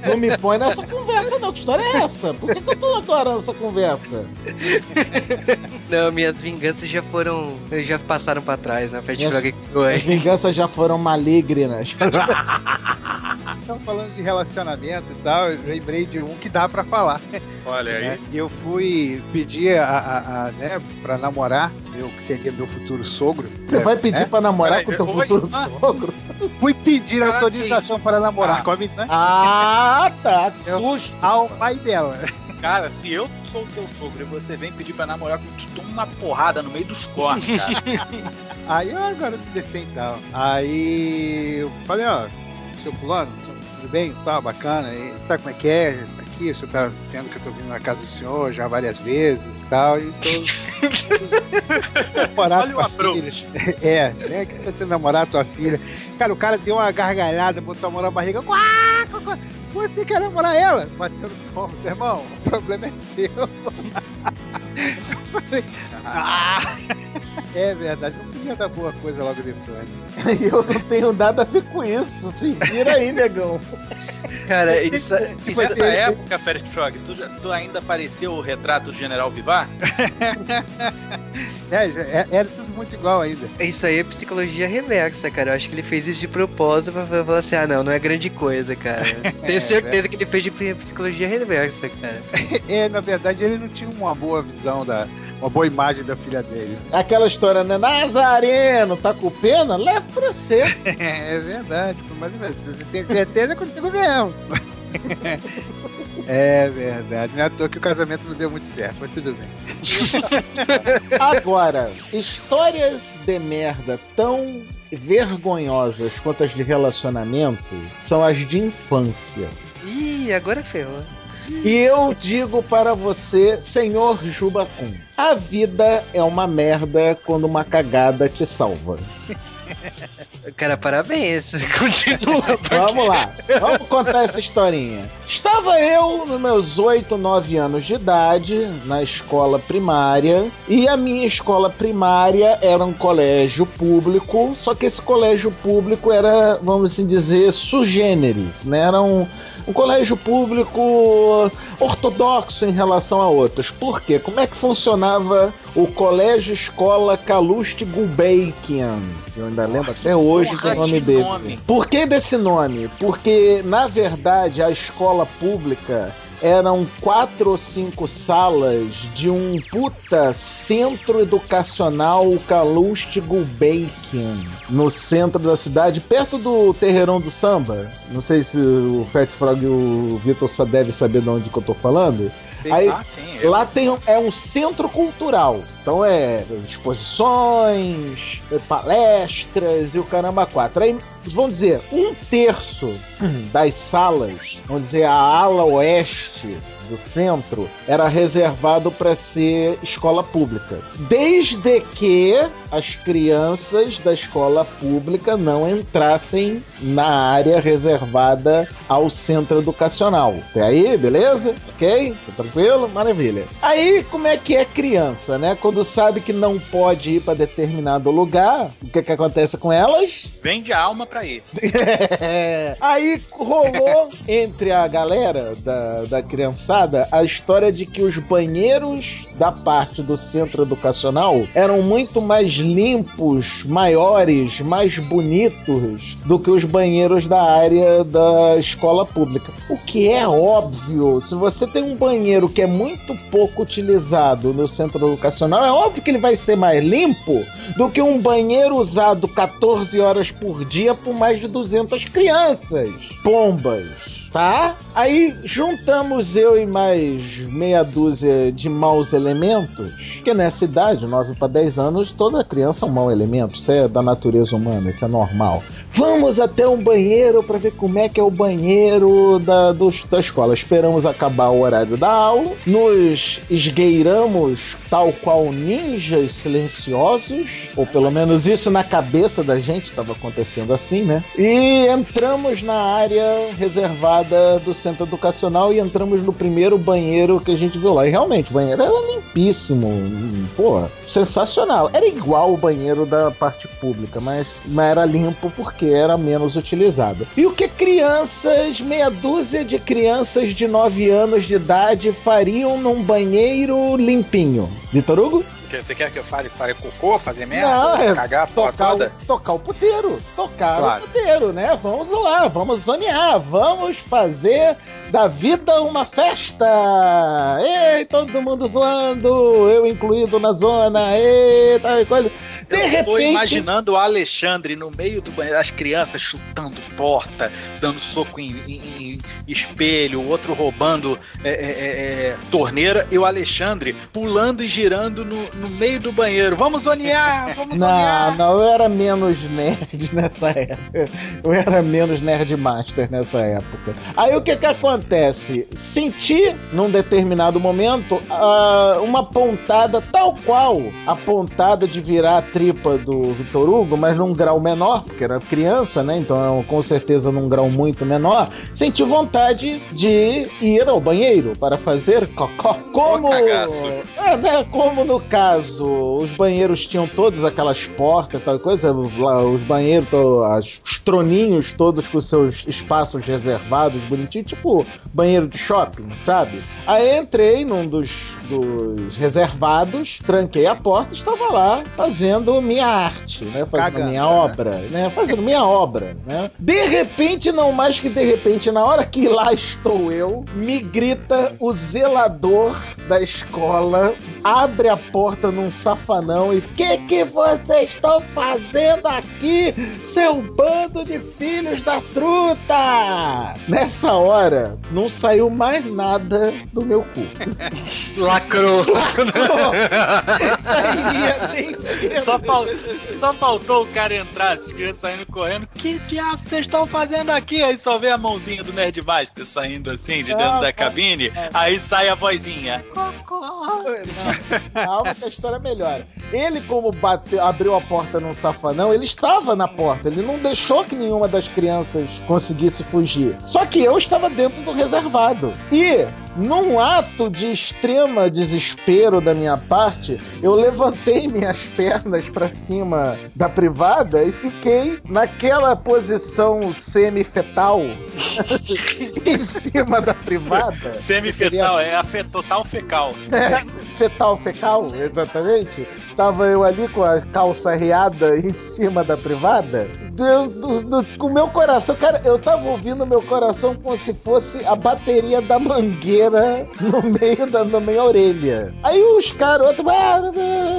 Não me põe nessa conversa não. Que história é essa? Por que, que eu tô adorando essa conversa? Não, minhas vinganças já foram. Já passaram pra trás, né? Fat Frog As vinganças já foram malignas. Estão falando de relacionamento e tal, eu lembrei de um que dá pra falar. Olha aí. Eu fui pedir a, a, a né, pra namorar, meu, que seria meu futuro sogro. Você vai pedir é? pra namorar com o teu futuro ah, sogro? Fui pedir Cara, autorização para namorar. Ah, com a né? ah tá, que susto. Ao pai dela. Cara, se eu sou teu sogro e você vem pedir pra namorar, eu te dou uma porrada no meio dos cornos, cara. Aí eu agora me então. Aí eu falei, ó, seu fulano, tudo bem? Tá, bacana. E, sabe como é que é? Aqui, o senhor tá vendo que eu tô vindo na casa do senhor já várias vezes e tal, e tô... namorar Olha tua filha. É, né? Você namorar tua filha. Cara, o cara deu uma gargalhada, botou a mão na barriga. Quá, quá, quá. Você quer namorar ela? Bateu no ponto, irmão. O problema é seu. ah, é verdade, não podia dar boa coisa logo depois. Eu não tenho nada a ver com isso. Se vira aí, negão. Cara, isso, Tipo, isso nessa época, Ferret Frog, tu, tu ainda parecia o retrato do General Vivar? É, é, era tudo muito igual ainda. Isso aí é psicologia reversa, cara. Eu acho que ele fez isso de propósito pra pra falar assim, ah não, não é grande coisa, cara. Tenho certeza que ele fez de psicologia reversa, cara. É, na verdade, ele não tinha uma boa visão da. Uma boa imagem da filha dele. Aquela história, né? Nazareno, tá com pena? Leva pra você. É verdade, mas você tem certeza é contigo mesmo. É verdade, não é à toa que o casamento não deu muito certo, mas tudo bem. Agora, histórias de merda tão vergonhosas quanto as de relacionamento são as de infância. Ih, agora ferrou. E eu digo para você, senhor Jubacum, a vida é uma merda quando uma cagada te salva. Cara, parabéns. Continua. porque- Vamos lá, vamos contar essa historinha. Estava eu nos meus 8, 9 anos de idade, na escola primária, e a minha escola primária era um colégio público, só que esse colégio público era, vamos assim dizer, sugêneres, né? Era um, um colégio público ortodoxo em relação a outros. Por quê? Como é que funcionava o colégio escola Calouste Gulbenkian? Eu ainda lembro até hoje do nome dele. nome. Por que desse nome? Porque, na verdade, a escola pública eram quatro ou cinco salas de um puta centro educacional Calouste Gulbenkian, no centro da cidade, perto do Terreirão do Samba. Não sei se o Fat Frog e o Vitor só devem saber de onde que eu tô falando. Aí, Ah, sim. eu- Lá tem é um centro cultural. Então é exposições, é palestras e o caramba quatro. Aí, vamos dizer, um terço das salas, vamos dizer, a ala oeste do centro, era reservado para ser escola pública. Desde que as crianças da escola pública não entrassem na área reservada ao centro educacional. Até aí, beleza? Ok? Tá tranquilo? Maravilha. Aí, como é que é criança, né? Quando sabe que não pode ir para determinado lugar, o que que acontece com elas? Vende a alma pra ir. É. Aí rolou entre a galera da, da criançada a história de que os banheiros da parte do centro educacional eram muito mais limpos, maiores, mais bonitos do que os banheiros da área da escola pública. O que é óbvio, se você tem um banheiro que é muito pouco utilizado no centro educacional, é óbvio que ele vai ser mais limpo do que um banheiro usado 14 horas por dia por mais de 200 crianças. Pombas. Tá? Aí juntamos eu e mais meia dúzia de maus elementos, porque nessa idade, 9 para 10 anos, toda criança é um mau elemento, isso é da natureza humana, isso é normal. Vamos até um banheiro para ver como é que é o banheiro da, dos- da escola. Esperamos acabar o horário da aula, nos esgueiramos tal qual ninjas silenciosos, ou pelo menos isso na cabeça da gente estava acontecendo assim, né? E entramos na área reservada do centro educacional e entramos no primeiro banheiro que a gente viu lá. E realmente, o banheiro era limpíssimo, pô, sensacional. Era igual o banheiro da parte pública, mas, mas era limpo porque era menos utilizado. E o que crianças, meia dúzia de crianças de 9 anos de idade fariam num banheiro limpinho? Vitor Hugo? Que- Você quer que eu fale, fale cocô, fazer merda? Não, é cagar tocar, o, tocar o puteiro. Tocar Claro. o puteiro, né? Vamos lá, vamos zonear, vamos fazer da vida uma festa. Ei, todo mundo zoando, eu incluído na zona, ei, tal coisa. De eu repente... tô imaginando o Alexandre no meio do banheiro, as crianças chutando porta, dando soco em, em, em espelho, o outro roubando é, é, é, é, torneira, e o Alexandre pulando e girando no, no meio do banheiro. Vamos zonear! Vamos não, zonear! Não, eu era menos nerd nessa época. Eu era menos nerd master nessa época. Aí o que que acontece? Senti, num determinado momento, uh, uma pontada tal qual a pontada de virar a tripa do Vitor Hugo, mas num grau menor, porque era criança, né? Então, com certeza, num grau muito menor. Senti vontade de ir ao banheiro para fazer cocó. Como, é, né, como no caso, os banheiros tinham todas aquelas portas, tal coisa, os banheiros, os troninhos todos com seus espaços reservados, bonitinho, tipo banheiro de shopping, sabe? Aí entrei num dos, dos reservados, tranquei a porta e estava lá fazendo minha arte, né? Fazendo Cagando, minha né? obra, né? Fazendo minha obra, né? De repente, não mais que de repente, na hora que lá estou eu, me grita o zelador da escola, abre a porta num safanão e que que vocês estão fazendo aqui, seu bando de filhos da truta? Nessa hora, não saiu mais nada do meu cu. Lacrou. É só, fal... só faltou o cara entrar, as crianças saindo correndo. Que diabo vocês estão fazendo aqui? Aí só vê a mãozinha do Nerd Master saindo assim de dentro ah, da cabine. É. Aí sai a vozinha. Calma que a história melhora. Ele, como bateu, abriu a porta num safanão, ele estava na porta. Ele não deixou que nenhuma das crianças conseguisse fugir. Só que eu estava dentro do reservado. E num ato de extrema desespero da minha parte, eu levantei minhas pernas para cima da privada e fiquei naquela posição semi-fetal em cima da privada. Semi-fetal, é a fe total fecal. É, fetal fecal, exatamente. Estava eu ali com a calça riada em cima da privada. Do, do, do, com o meu coração, cara, eu tava ouvindo meu coração como se fosse a bateria da mangueira no meio da na minha orelha. Aí os carotos ah,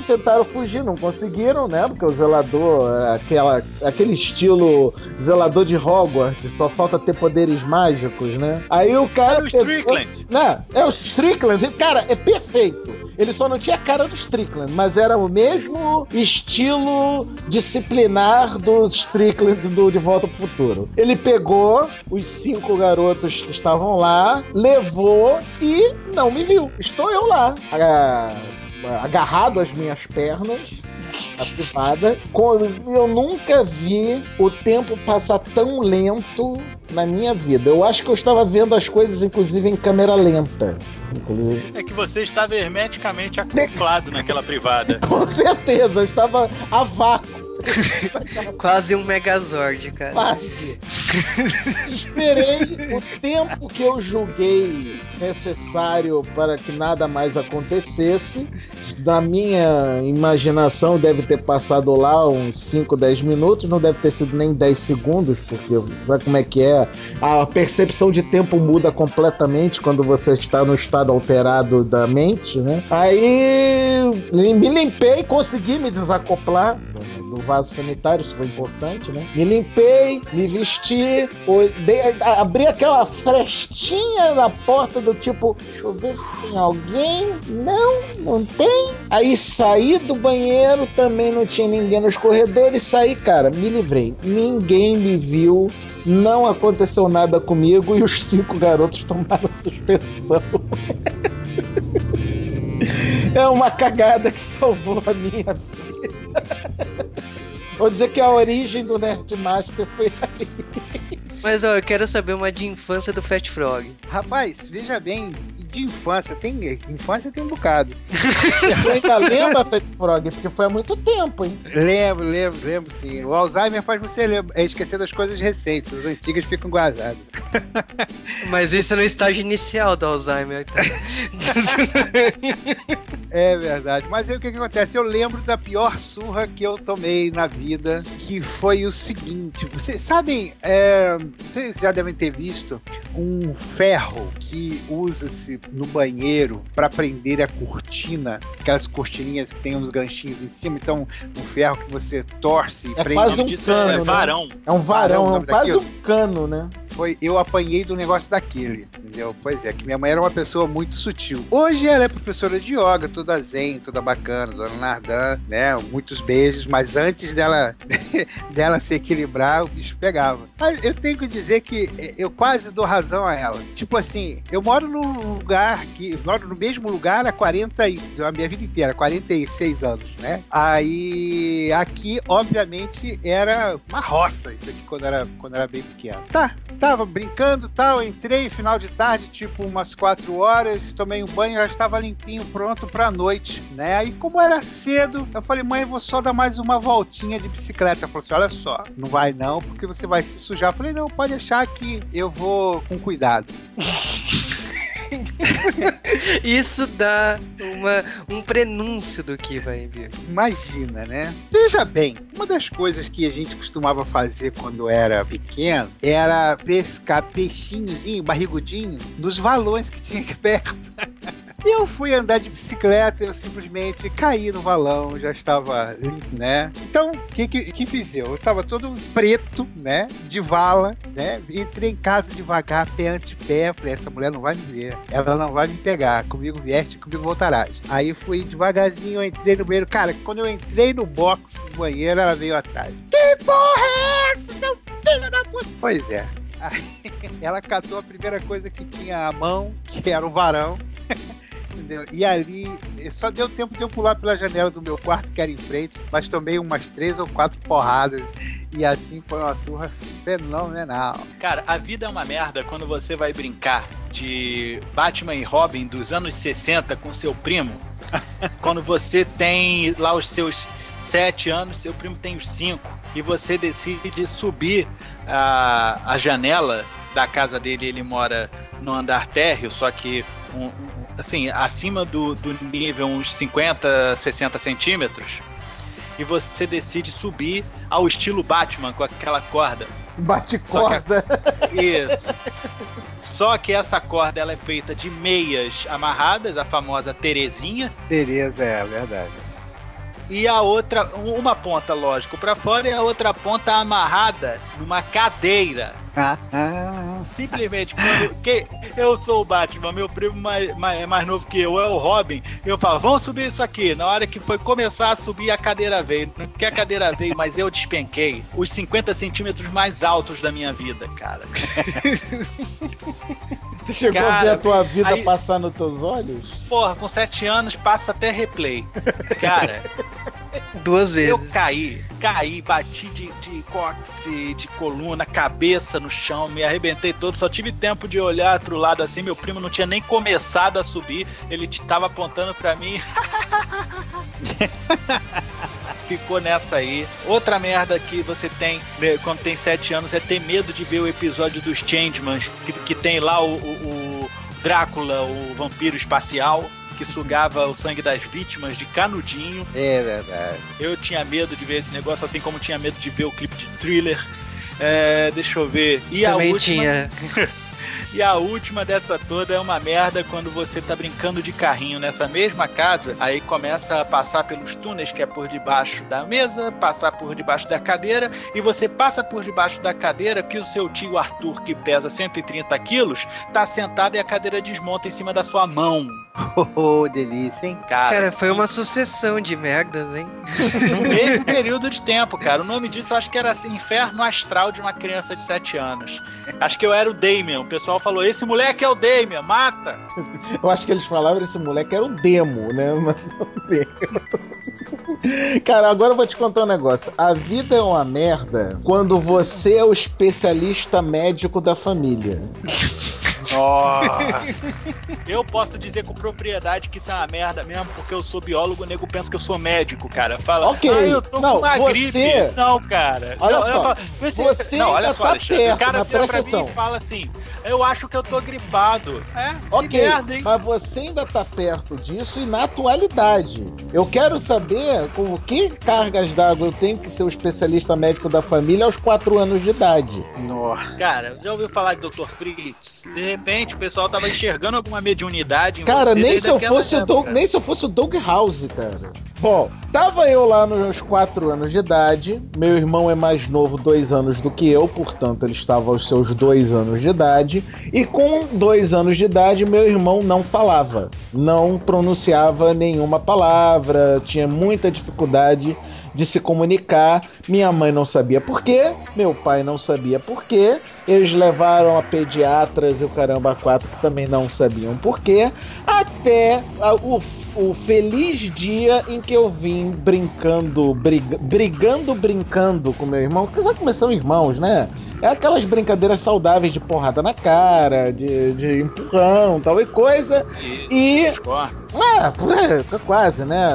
tentaram fugir, não conseguiram, né? Porque o zelador, aquela, aquele estilo zelador de Hogwarts, só falta ter poderes mágicos, né? Aí o cara. É o Strickland. Não, é o Strickland. Cara, é perfeito. Ele só não tinha a cara do Strickland, mas era o mesmo estilo disciplinar do Strickland do De Volta pro Futuro. Ele pegou os cinco garotos que estavam lá, levou e não me viu. Estou eu lá, agarrado às minhas pernas, a privada. Eu nunca vi o tempo passar tão lento na minha vida. Eu acho que eu estava vendo as coisas, inclusive, em câmera lenta. É que você estava hermeticamente acoplado naquela privada. Com certeza, eu estava a vácuo. Quase um Megazord, cara. Quase. Esperei o tempo que eu julguei necessário para que nada mais acontecesse. Da minha imaginação, deve ter passado lá uns 5, 10 minutos. Não deve ter sido nem 10 segundos, porque sabe como é que é? A percepção de tempo muda completamente quando você está no estado alterado da mente, né? Aí me limpei, consegui me desacoplar do vaso sanitário, isso foi importante, né? Me limpei, me vesti, dei, abri aquela frestinha na porta do tipo, deixa eu ver se tem alguém. Não, não tem. Aí saí do banheiro, também não tinha ninguém nos corredores, saí, cara, me livrei. Ninguém me viu, não aconteceu nada comigo e os cinco garotos tomaram suspensão. É uma cagada que salvou a minha vida. Vou dizer que a origem do Nerdmaster foi aí. Mas ó, eu quero saber uma de infância do Fat Frog. Rapaz, veja bem, de infância, tem infância tem um bocado. Você ainda lembra, Frog? Porque foi há muito tempo, hein? Lembro, lembro, lembro sim. O Alzheimer faz você lembra, é esquecer das coisas recentes, as antigas ficam guardadas. Mas isso é no estágio inicial do Alzheimer. Tá? É verdade. Mas aí o que, que acontece? Eu lembro da pior surra que eu tomei na vida, que foi o seguinte. Vocês sabem, é, vocês já devem ter visto um ferro que usa-se no banheiro para prender a cortina, aquelas cortininhas que tem uns ganchinhos em cima. Então, um ferro que você torce e É prende. quase um Disso cano, é né? varão. É um varão, Varão, é um- quase daquilo. um cano, né? Foi eu apanhei do negócio daquele, entendeu? Pois é, que minha mãe era uma pessoa muito sutil. Hoje ela é professora de yoga, toda zen, toda bacana, dona Nardan, né? Muitos beijos, mas antes dela dela se equilibrar, o bicho pegava. Mas eu tenho que dizer que eu quase dou razão a ela. Tipo assim, eu moro num lugar que moro no mesmo lugar há 40 e a minha vida inteira, 46 anos, né? Aí aqui, obviamente, era uma roça isso aqui quando era quando era bem pequeno. Tá, tava brincando tal, entrei final de tarde, tipo umas 4 horas, tomei um banho, já estava limpinho, pronto pra noite, né? Aí como era cedo, eu falei, mãe, vou só dar mais uma voltinha de bicicleta. Ela falou assim, olha só, não vai não, porque você vai se sujar. Eu falei, não, pode deixar que eu vou com cuidado. Isso dá uma, um prenúncio do que vai vir. Imagina, né? Veja bem, uma das coisas que a gente costumava fazer quando era pequeno era pescar peixinhozinho, barrigudinho, nos valões que tinha aqui perto. Eu fui andar de bicicleta e eu simplesmente caí no valão, já estava limpo, né? Então, o que, que, que fiz eu? Eu estava todo preto, né? De vala, né? Entrei em casa devagar, pé ante pé. Falei, essa mulher não vai me ver, ela não vai me pegar. Comigo vieste, comigo voltarás. Aí fui devagarzinho, entrei no banheiro. Cara, quando eu entrei no box do banheiro, ela veio atrás. Que porra é essa, seu filho da puta? Pois é. Aí, ela catou a primeira coisa que tinha à mão, que era o varão. Entendeu? E ali, só deu tempo de eu pular pela janela do meu quarto, que era em frente, mas tomei umas três ou quatro porradas. E assim foi uma surra fenomenal. Cara, a vida é uma merda quando você vai brincar de Batman e Robin dos anos 60 com seu primo. quando você tem lá os seus sete anos, seu primo tem os cinco. E você decide subir a, a janela da casa dele. Ele mora no andar térreo, só que um- um- assim, acima do, do nível uns 50, 60 centímetros. E você decide subir ao estilo Batman com aquela corda. Bate Só que- corda. Isso. Só que essa corda ela é feita de meias amarradas, a famosa Terezinha, Tereza, é verdade. e a outra, uma ponta, lógico, pra fora e a outra ponta amarrada numa cadeira. Simplesmente quando que eu sou o Batman, meu primo mais, mais, mais novo que eu é o Robin, eu falo, vamos subir isso aqui. Na hora que foi começar a subir, a cadeira veio. Não que a cadeira veio, mas eu despenquei os 50 centímetros mais altos da minha vida, cara. Você chegou a Cara, ver a tua vida aí- passar nos teus olhos? Porra, com 7 anos passa até replay. Cara, Duas vezes. eu caí, caí, bati de, de cóccix, de coluna, cabeça no chão, me arrebentei todo, só tive tempo de olhar pro lado assim, meu primo não tinha nem começado a subir, ele tava apontando pra mim. Ficou nessa aí. Outra merda que você tem né, quando tem 7 anos é ter medo de ver o episódio dos Changemans, que, que tem lá o- o- o Drácula, o vampiro espacial, que sugava o sangue das vítimas de canudinho. é verdade. Eu tinha medo de ver esse negócio, assim como tinha medo de ver o clipe de thriller. É, deixa eu ver. E Também a última, tinha. E a última dessa toda é uma merda quando você tá brincando de carrinho nessa mesma casa, aí começa a passar pelos túneis que é por debaixo da mesa, passar por debaixo da cadeira, e você passa por debaixo da cadeira que o seu tio Arthur, que pesa 130 quilos, tá sentado e a cadeira desmonta em cima da sua mão. Oh, delícia, hein? Cara, Cara, foi uma sucessão de merdas, hein? no mesmo período de tempo, cara. O nome disso eu acho que era assim, Inferno Astral de uma criança de 7 anos. Acho que eu era o Damien. O pessoal falou: esse moleque é o Damien, mata! Eu acho que eles falavam esse moleque era o demo, né? Mas não demo. Cara, agora eu vou te contar um negócio. A vida é uma merda quando você é o especialista médico da família. Eu posso dizer com propriedade que isso é uma merda mesmo, porque eu sou biólogo, o nego pensa que eu sou médico, cara. Fala, Ok. ah, eu tô Não, com uma você- gripe. Não, cara. Olha não, só, eu falo, você não, olha ainda só, tá Alexandre. perto, o cara vira pra mim e fala assim, eu acho que eu tô gripado. É, que Ok, merda, hein? mas você ainda tá perto disso e na atualidade. Eu quero saber com que cargas d'água eu tenho que ser o especialista médico da família aos 4 anos de idade. Cara, já ouviu falar de Dr. Fritz? De repente o pessoal tava enxergando alguma mediunidade em Cara, você nem se, eu fosse o Doug, nem se eu fosse o Doug House, cara. Bom, tava eu lá nos 4 anos de idade. Meu irmão é mais novo, dois anos do que eu, portanto, ele estava aos seus dois anos de idade. E com dois anos de idade, meu irmão não falava, não pronunciava nenhuma palavra, tinha muita dificuldade de se comunicar. Minha mãe não sabia por quê, meu pai não sabia por quê. Eles levaram a pediatras e o caramba quatro que também não sabiam por quê. Até a- o, o feliz dia em que eu vim brincando, briga- brigando, brincando com meu irmão. Porque como são irmãos, né? É aquelas brincadeiras saudáveis de porrada na cara, de, de empurrão, tal e coisa. E Discordo. ah, quase, né?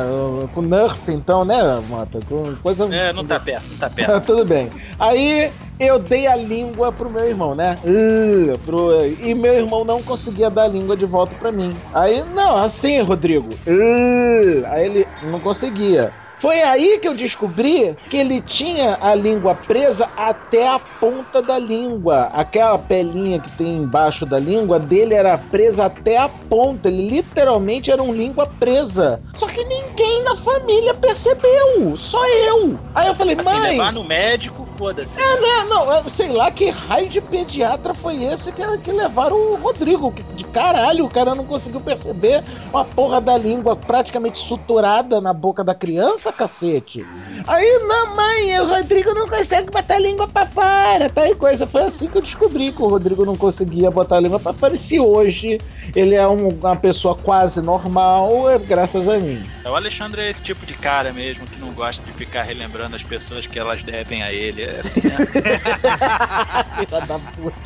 Com Nerf, então, né, Mota? Com coisa. É, não tá perto, não tá perto. Tudo bem. Aí eu dei a língua pro meu irmão, né? Uh, pro- E meu irmão não conseguia dar a língua de volta pra mim. Aí, não, assim, Rodrigo. Uh, Aí ele não conseguia. Foi aí que eu descobri que ele tinha a língua presa até a ponta da língua. Aquela pelinha que tem embaixo da língua dele era presa até a ponta. Ele literalmente era um língua presa. Só que ninguém na família percebeu. Só eu. Aí eu falei, Assim, mãe. levar no médico, foda-se. É, né? Não, eu sei lá que raio de pediatra foi esse que, que levaram o Rodrigo. Que, de caralho, o cara não conseguiu perceber uma porra da língua praticamente suturada na boca da criança, cacete. Aí, não, mãe, o Rodrigo não consegue botar a língua pra fora, tal e coisa. Foi assim que eu descobri que o Rodrigo não conseguia botar a língua pra fora. E se hoje ele é um- uma pessoa quase normal, é graças a mim. O Alexandre é esse tipo de cara mesmo que não gosta de ficar relembrando as pessoas que elas devem a ele. É assim, né? Filha da puta.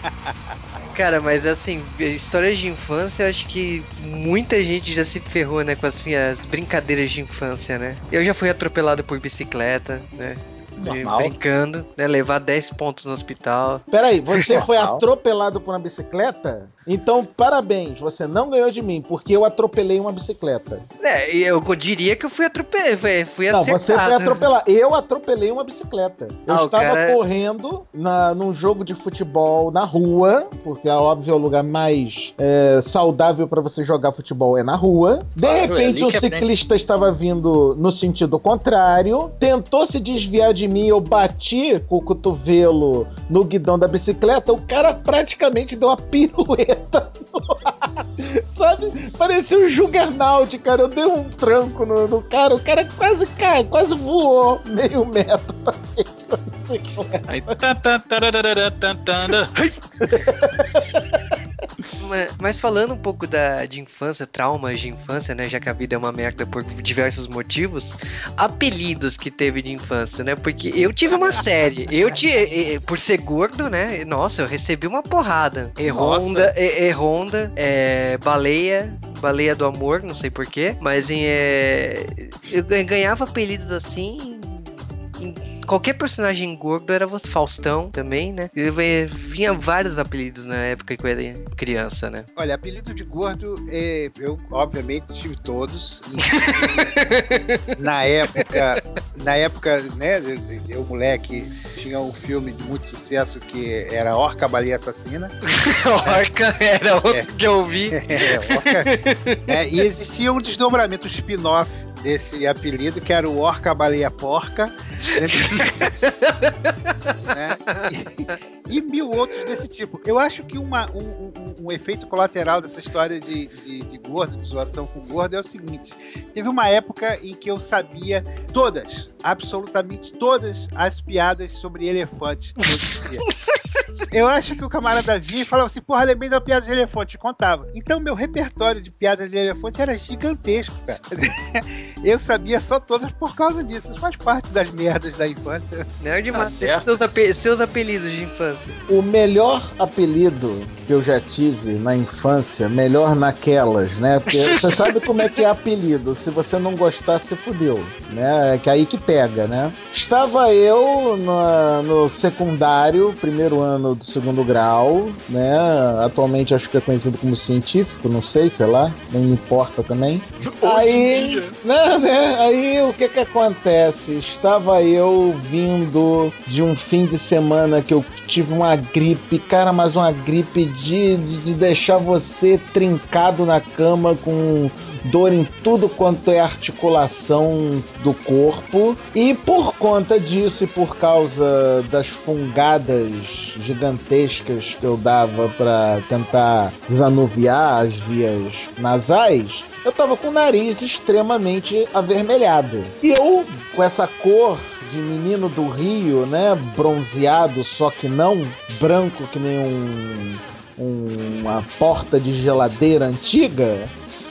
Cara, mas assim, histórias de infância, eu acho que muita gente já se ferrou, né, com as minhas brincadeiras de infância, né? Eu já fui atropelado por bicicleta, né? Normal. Brincando, né? Levar 10 pontos no hospital. Peraí, você foi Normal. atropelado por uma bicicleta? Então, parabéns, você não ganhou de mim, porque eu atropelei uma bicicleta. É, e eu diria que eu fui atropelado. Fui, Não, você foi atropelado. Eu atropelei uma bicicleta. Eu Ah, estava cara- correndo na, num jogo de futebol na rua, porque é óbvio é o lugar mais é, saudável para você jogar futebol é na rua. De Claro, é repente, um é bem- ciclista estava vindo no sentido contrário, tentou se desviar de mim, eu bati com o cotovelo no guidão da bicicleta, o cara praticamente deu uma pirueta no ar. Sabe? Parecia um Juggernaut, cara. Eu dei um tranco no, no cara, o cara quase cai, quase voou meio metro pra frente. tan, tan, tan, tan, tan. Mas, mas falando um pouco da, de infância, traumas de infância, né? Já que a vida é uma merda por diversos motivos, apelidos que teve de infância, né? Porque eu tive uma série. Eu tinha, por ser gordo, né? Nossa, eu recebi uma porrada. E-Honda, E- E-Honda, é, baleia, baleia do amor, não sei porquê, mas é, eu gan- ganhava apelidos assim. Qualquer personagem gordo era você, Faustão também, né? Eu, eh, vinha vários apelidos na época que eu era criança, né? Olha, apelido de gordo, é, eu obviamente tive todos. Na época, na época, né, eu, moleque, tinha um filme de muito sucesso que era Orca Baleia Assassina. Orca era outro É. que eu vi. É, Orca. É, e existia um desdobramento, um spin-off desse apelido, que era o Orca Baleia Porca. né? E, e mil outros desse tipo. Eu acho que uma, um, um- um efeito colateral dessa história de, de, de gordo, de zoação com gordo, é o seguinte: teve uma época em que eu sabia todas, absolutamente todas, as piadas sobre elefante. Eu acho que o camarada vinha e falava assim, porra, lembrei da piada de elefante, contava. Então meu repertório de piadas de elefante era gigantesco, cara. eu sabia só todas por causa disso. Isso faz parte das merdas da infância. Nerd Tá Master, certo. seus, ape- seus apelidos de infância. O melhor apelido que eu já tive na infância, melhor naquelas, né? Porque você sabe como é que é apelido. Se você não gostar, se fudeu, né? É que aí que pega, né? Estava eu na- no secundário, primeiro ano do segundo grau, né? Atualmente acho que é conhecido como científico, não sei, sei lá, não me importa também. Aí, né, né? Aí o que que acontece? Estava eu vindo de um fim de semana que eu tive uma gripe, cara, mas uma gripe de, de, de deixar você trincado na cama com dor em tudo quanto é articulação do corpo. E por conta disso e por causa das fungadas gigantescas que eu dava para tentar desanuviar as vias nasais, eu tava com o nariz extremamente avermelhado. E eu, com essa cor de menino do Rio, né? Bronzeado, só que não branco que nem um, um- uma porta de geladeira antiga.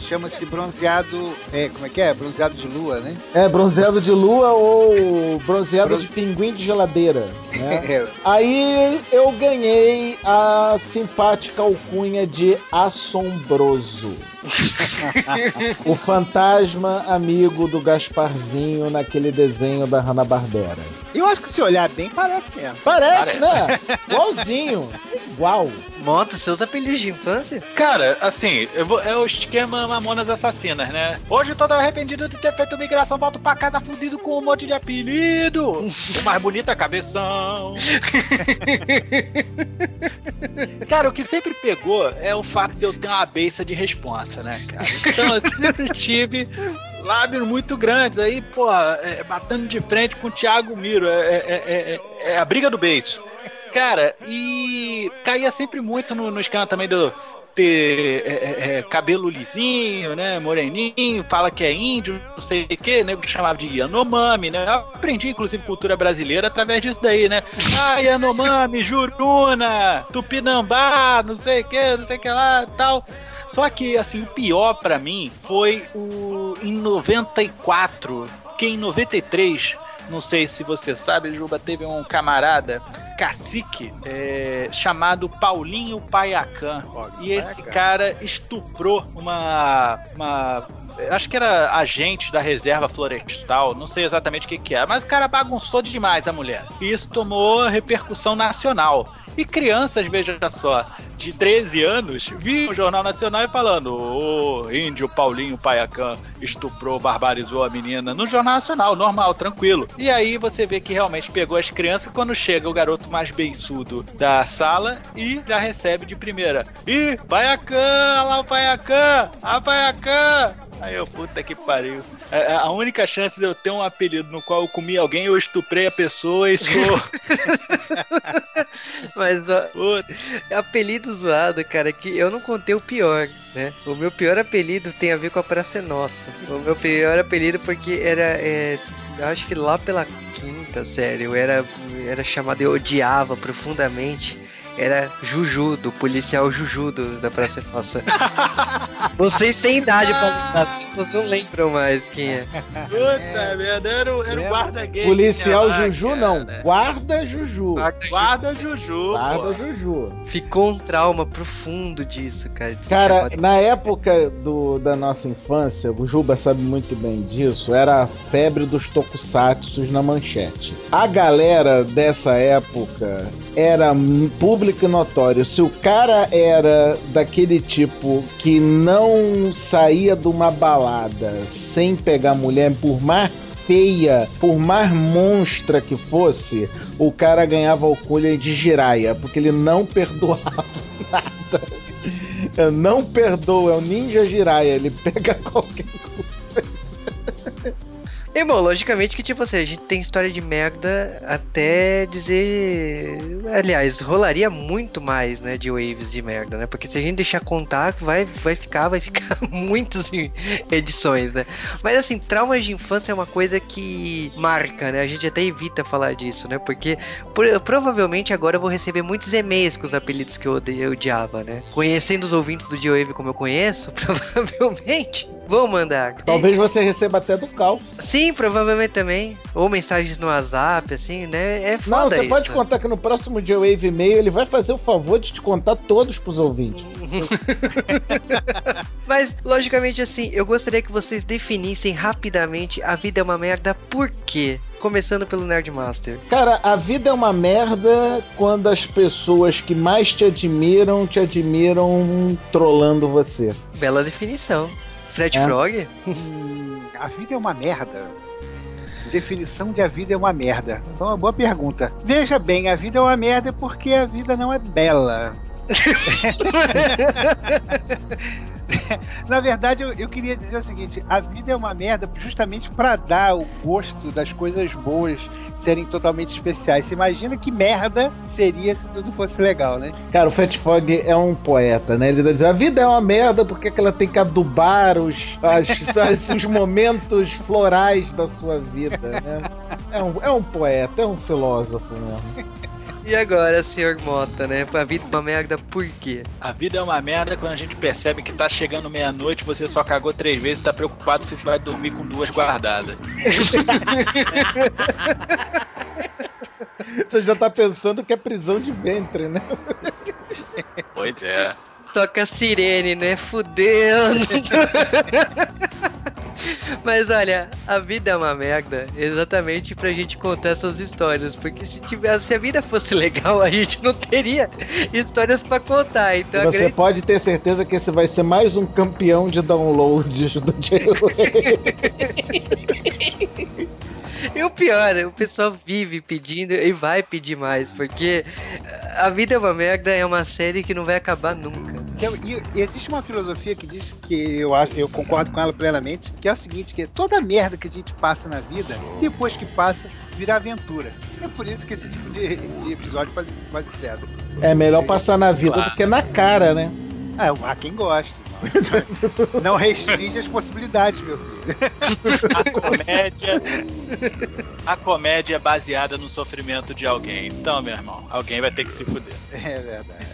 Chama-se bronzeado. É, como é que é? Bronzeado de lua, né? É, bronzeado de lua ou bronzeado Bronze- de pinguim de geladeira. Né? É, Aí eu ganhei a simpática alcunha de assombroso. O fantasma amigo do Gasparzinho naquele desenho da Hanna-Barbera. Eu acho que se olhar bem, parece mesmo. Parece, né? Igualzinho. Igual. Monta seus apelidos de infância? Cara, assim, eu vou- é o esquema Mamonas Assassinas, né? Hoje tô arrependido de ter feito migração, volto pra casa fudido com um monte de apelido. O mais bonito é cabeção. Cara, o que sempre pegou é o fato de eu ter uma beça de responsa, né, cara? Então eu sempre tive lábios muito grandes aí, pô, é, batendo de frente com o Thiago Miro. É, é- é- é- é a briga do beiço. Cara, e caía sempre muito no, no esquema também do ter é, é, é, cabelo lisinho, né? Moreninho, fala que é índio, não sei o que, nego chamava de Yanomami, né? Eu aprendi, inclusive, cultura brasileira através disso daí, né? Ah, Yanomami, Juruna, Tupinambá, não sei o que, não sei o que lá tal. Só que, assim, o pior pra mim foi o em 94, que em 93 não sei se você sabe, Juba, teve um camarada, cacique, é, chamado Paulinho Paiacan. E esse cara estuprou uma. uma acho que era agente da reserva florestal, não sei exatamente o que, que era, mas o cara bagunçou demais a mulher. E isso tomou repercussão nacional. E crianças, veja só, de 13 anos, viam o Jornal Nacional e falando: o índio Paulinho Paiacan estuprou, barbarizou a menina. No Jornal Nacional, normal, tranquilo. E aí você vê que realmente pegou as crianças quando chega o garoto mais beiçudo da sala e já recebe de primeira: Ih, Paiacan, olha lá o Paiacan, a Paiacan. Aí eu, puta que pariu. É, A única chance de eu ter um apelido no qual eu comi alguém, eu estuprei a pessoa e sou. Mas ó, Puta. Apelido zoado, cara, que eu não contei o pior, né? O meu pior apelido tem a ver com a Praça é Nossa. O meu pior apelido porque era. é, acho que lá pela quinta série eu era, era chamado, eu odiava profundamente. Era Juju, do policial Juju do, da Praça é Nossa. Vocês têm idade pra lembrar, as pessoas não lembram mais quem é. Puta merda, era o, era o guarda gay. Policial lá, Juju, cara. não. Guarda Juju. Guarda Juju. Guarda pô. Juju. Ficou um trauma profundo disso, cara. de Cara, na época do, da nossa infância, o Juba sabe muito bem disso, era a febre dos tokusatsus na manchete. A galera dessa época era m- público e notório. Se o cara era daquele tipo que não saía de uma balada sem pegar mulher, por mais feia, por mais monstra que fosse, o cara ganhava alcunha de giraia, porque ele não perdoava nada. Eu não perdoa, é o Ninja Jiraiya, ele pega qualquer. E, bom, logicamente que, tipo assim, a gente tem história de merda até dizer. Aliás, rolaria muito mais, né, de waves de merda, né? Porque se a gente deixar contar, vai, vai ficar, vai ficar muitas edições, né? Mas assim, traumas de infância é uma coisa que marca, né? A gente até evita falar disso, né? Porque por- provavelmente agora eu vou receber muitos e-mails com os apelidos que eu, eu odiava, né? Conhecendo os ouvintes do Dio Wave como eu conheço, provavelmente Vou mandar. Talvez você receba até do Cal. Sim, provavelmente também. Ou mensagens no WhatsApp, assim, né? É Não, foda você isso. pode contar que no próximo J-Wave e-mail ele vai fazer o favor de te contar todos pros ouvintes. Mas, logicamente, assim, eu gostaria que vocês definissem rapidamente a vida é uma merda por quê? Começando pelo Nerdmaster. Cara, a vida é uma merda quando as pessoas que mais te admiram te admiram trollando você. Bela definição. Fred É. Frog? Hum, a vida é uma merda. Definição de a vida é uma merda. Foi uma boa pergunta. Veja bem, a vida é uma merda porque a vida não é bela. Na verdade, eu, eu queria dizer o seguinte: a vida é uma merda justamente para dar o gosto das coisas boas serem totalmente especiais. Você imagina que merda seria se tudo fosse legal, né? Cara, o Fat Fog é um poeta, né? Ele vai dizer, a vida é uma merda porque que ela tem que adubar os, as- as- os momentos florais da sua vida, né? É um, é um poeta, é um filósofo mesmo. E agora, senhor Mota, né? A vida é uma merda por quê? A vida é uma merda quando a gente percebe que tá chegando meia-noite, você só cagou três vezes e tá preocupado se vai dormir com duas guardadas. Você já tá pensando que é prisão de ventre, né? Pois é. Toca sirene, né? Fudeu. Mas olha, a vida é uma merda exatamente pra gente contar essas histórias. Porque se, tivesse, se a vida fosse legal, a gente não teria histórias pra contar. Então Você grande pode ter certeza que esse vai ser mais um campeão de downloads do J-Wave. E o pior, o pessoal vive pedindo e vai pedir mais, porque A Vida é uma Merda é uma série que não vai acabar nunca. É- E, e existe uma filosofia que diz que eu, acho, eu concordo com ela plenamente, que é o seguinte, que toda merda que a gente passa na vida, depois que passa, vira aventura. É por isso que esse tipo de, de episódio faz, faz sucesso. É melhor passar na vida Claro. do que na cara, né? Ah, há quem goste. Não restringe as possibilidades, meu filho. A comédia. A comédia é baseada no sofrimento de alguém. Então, meu irmão, alguém vai ter que se fuder. É verdade.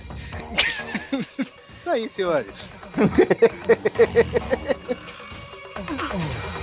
Isso aí, senhores.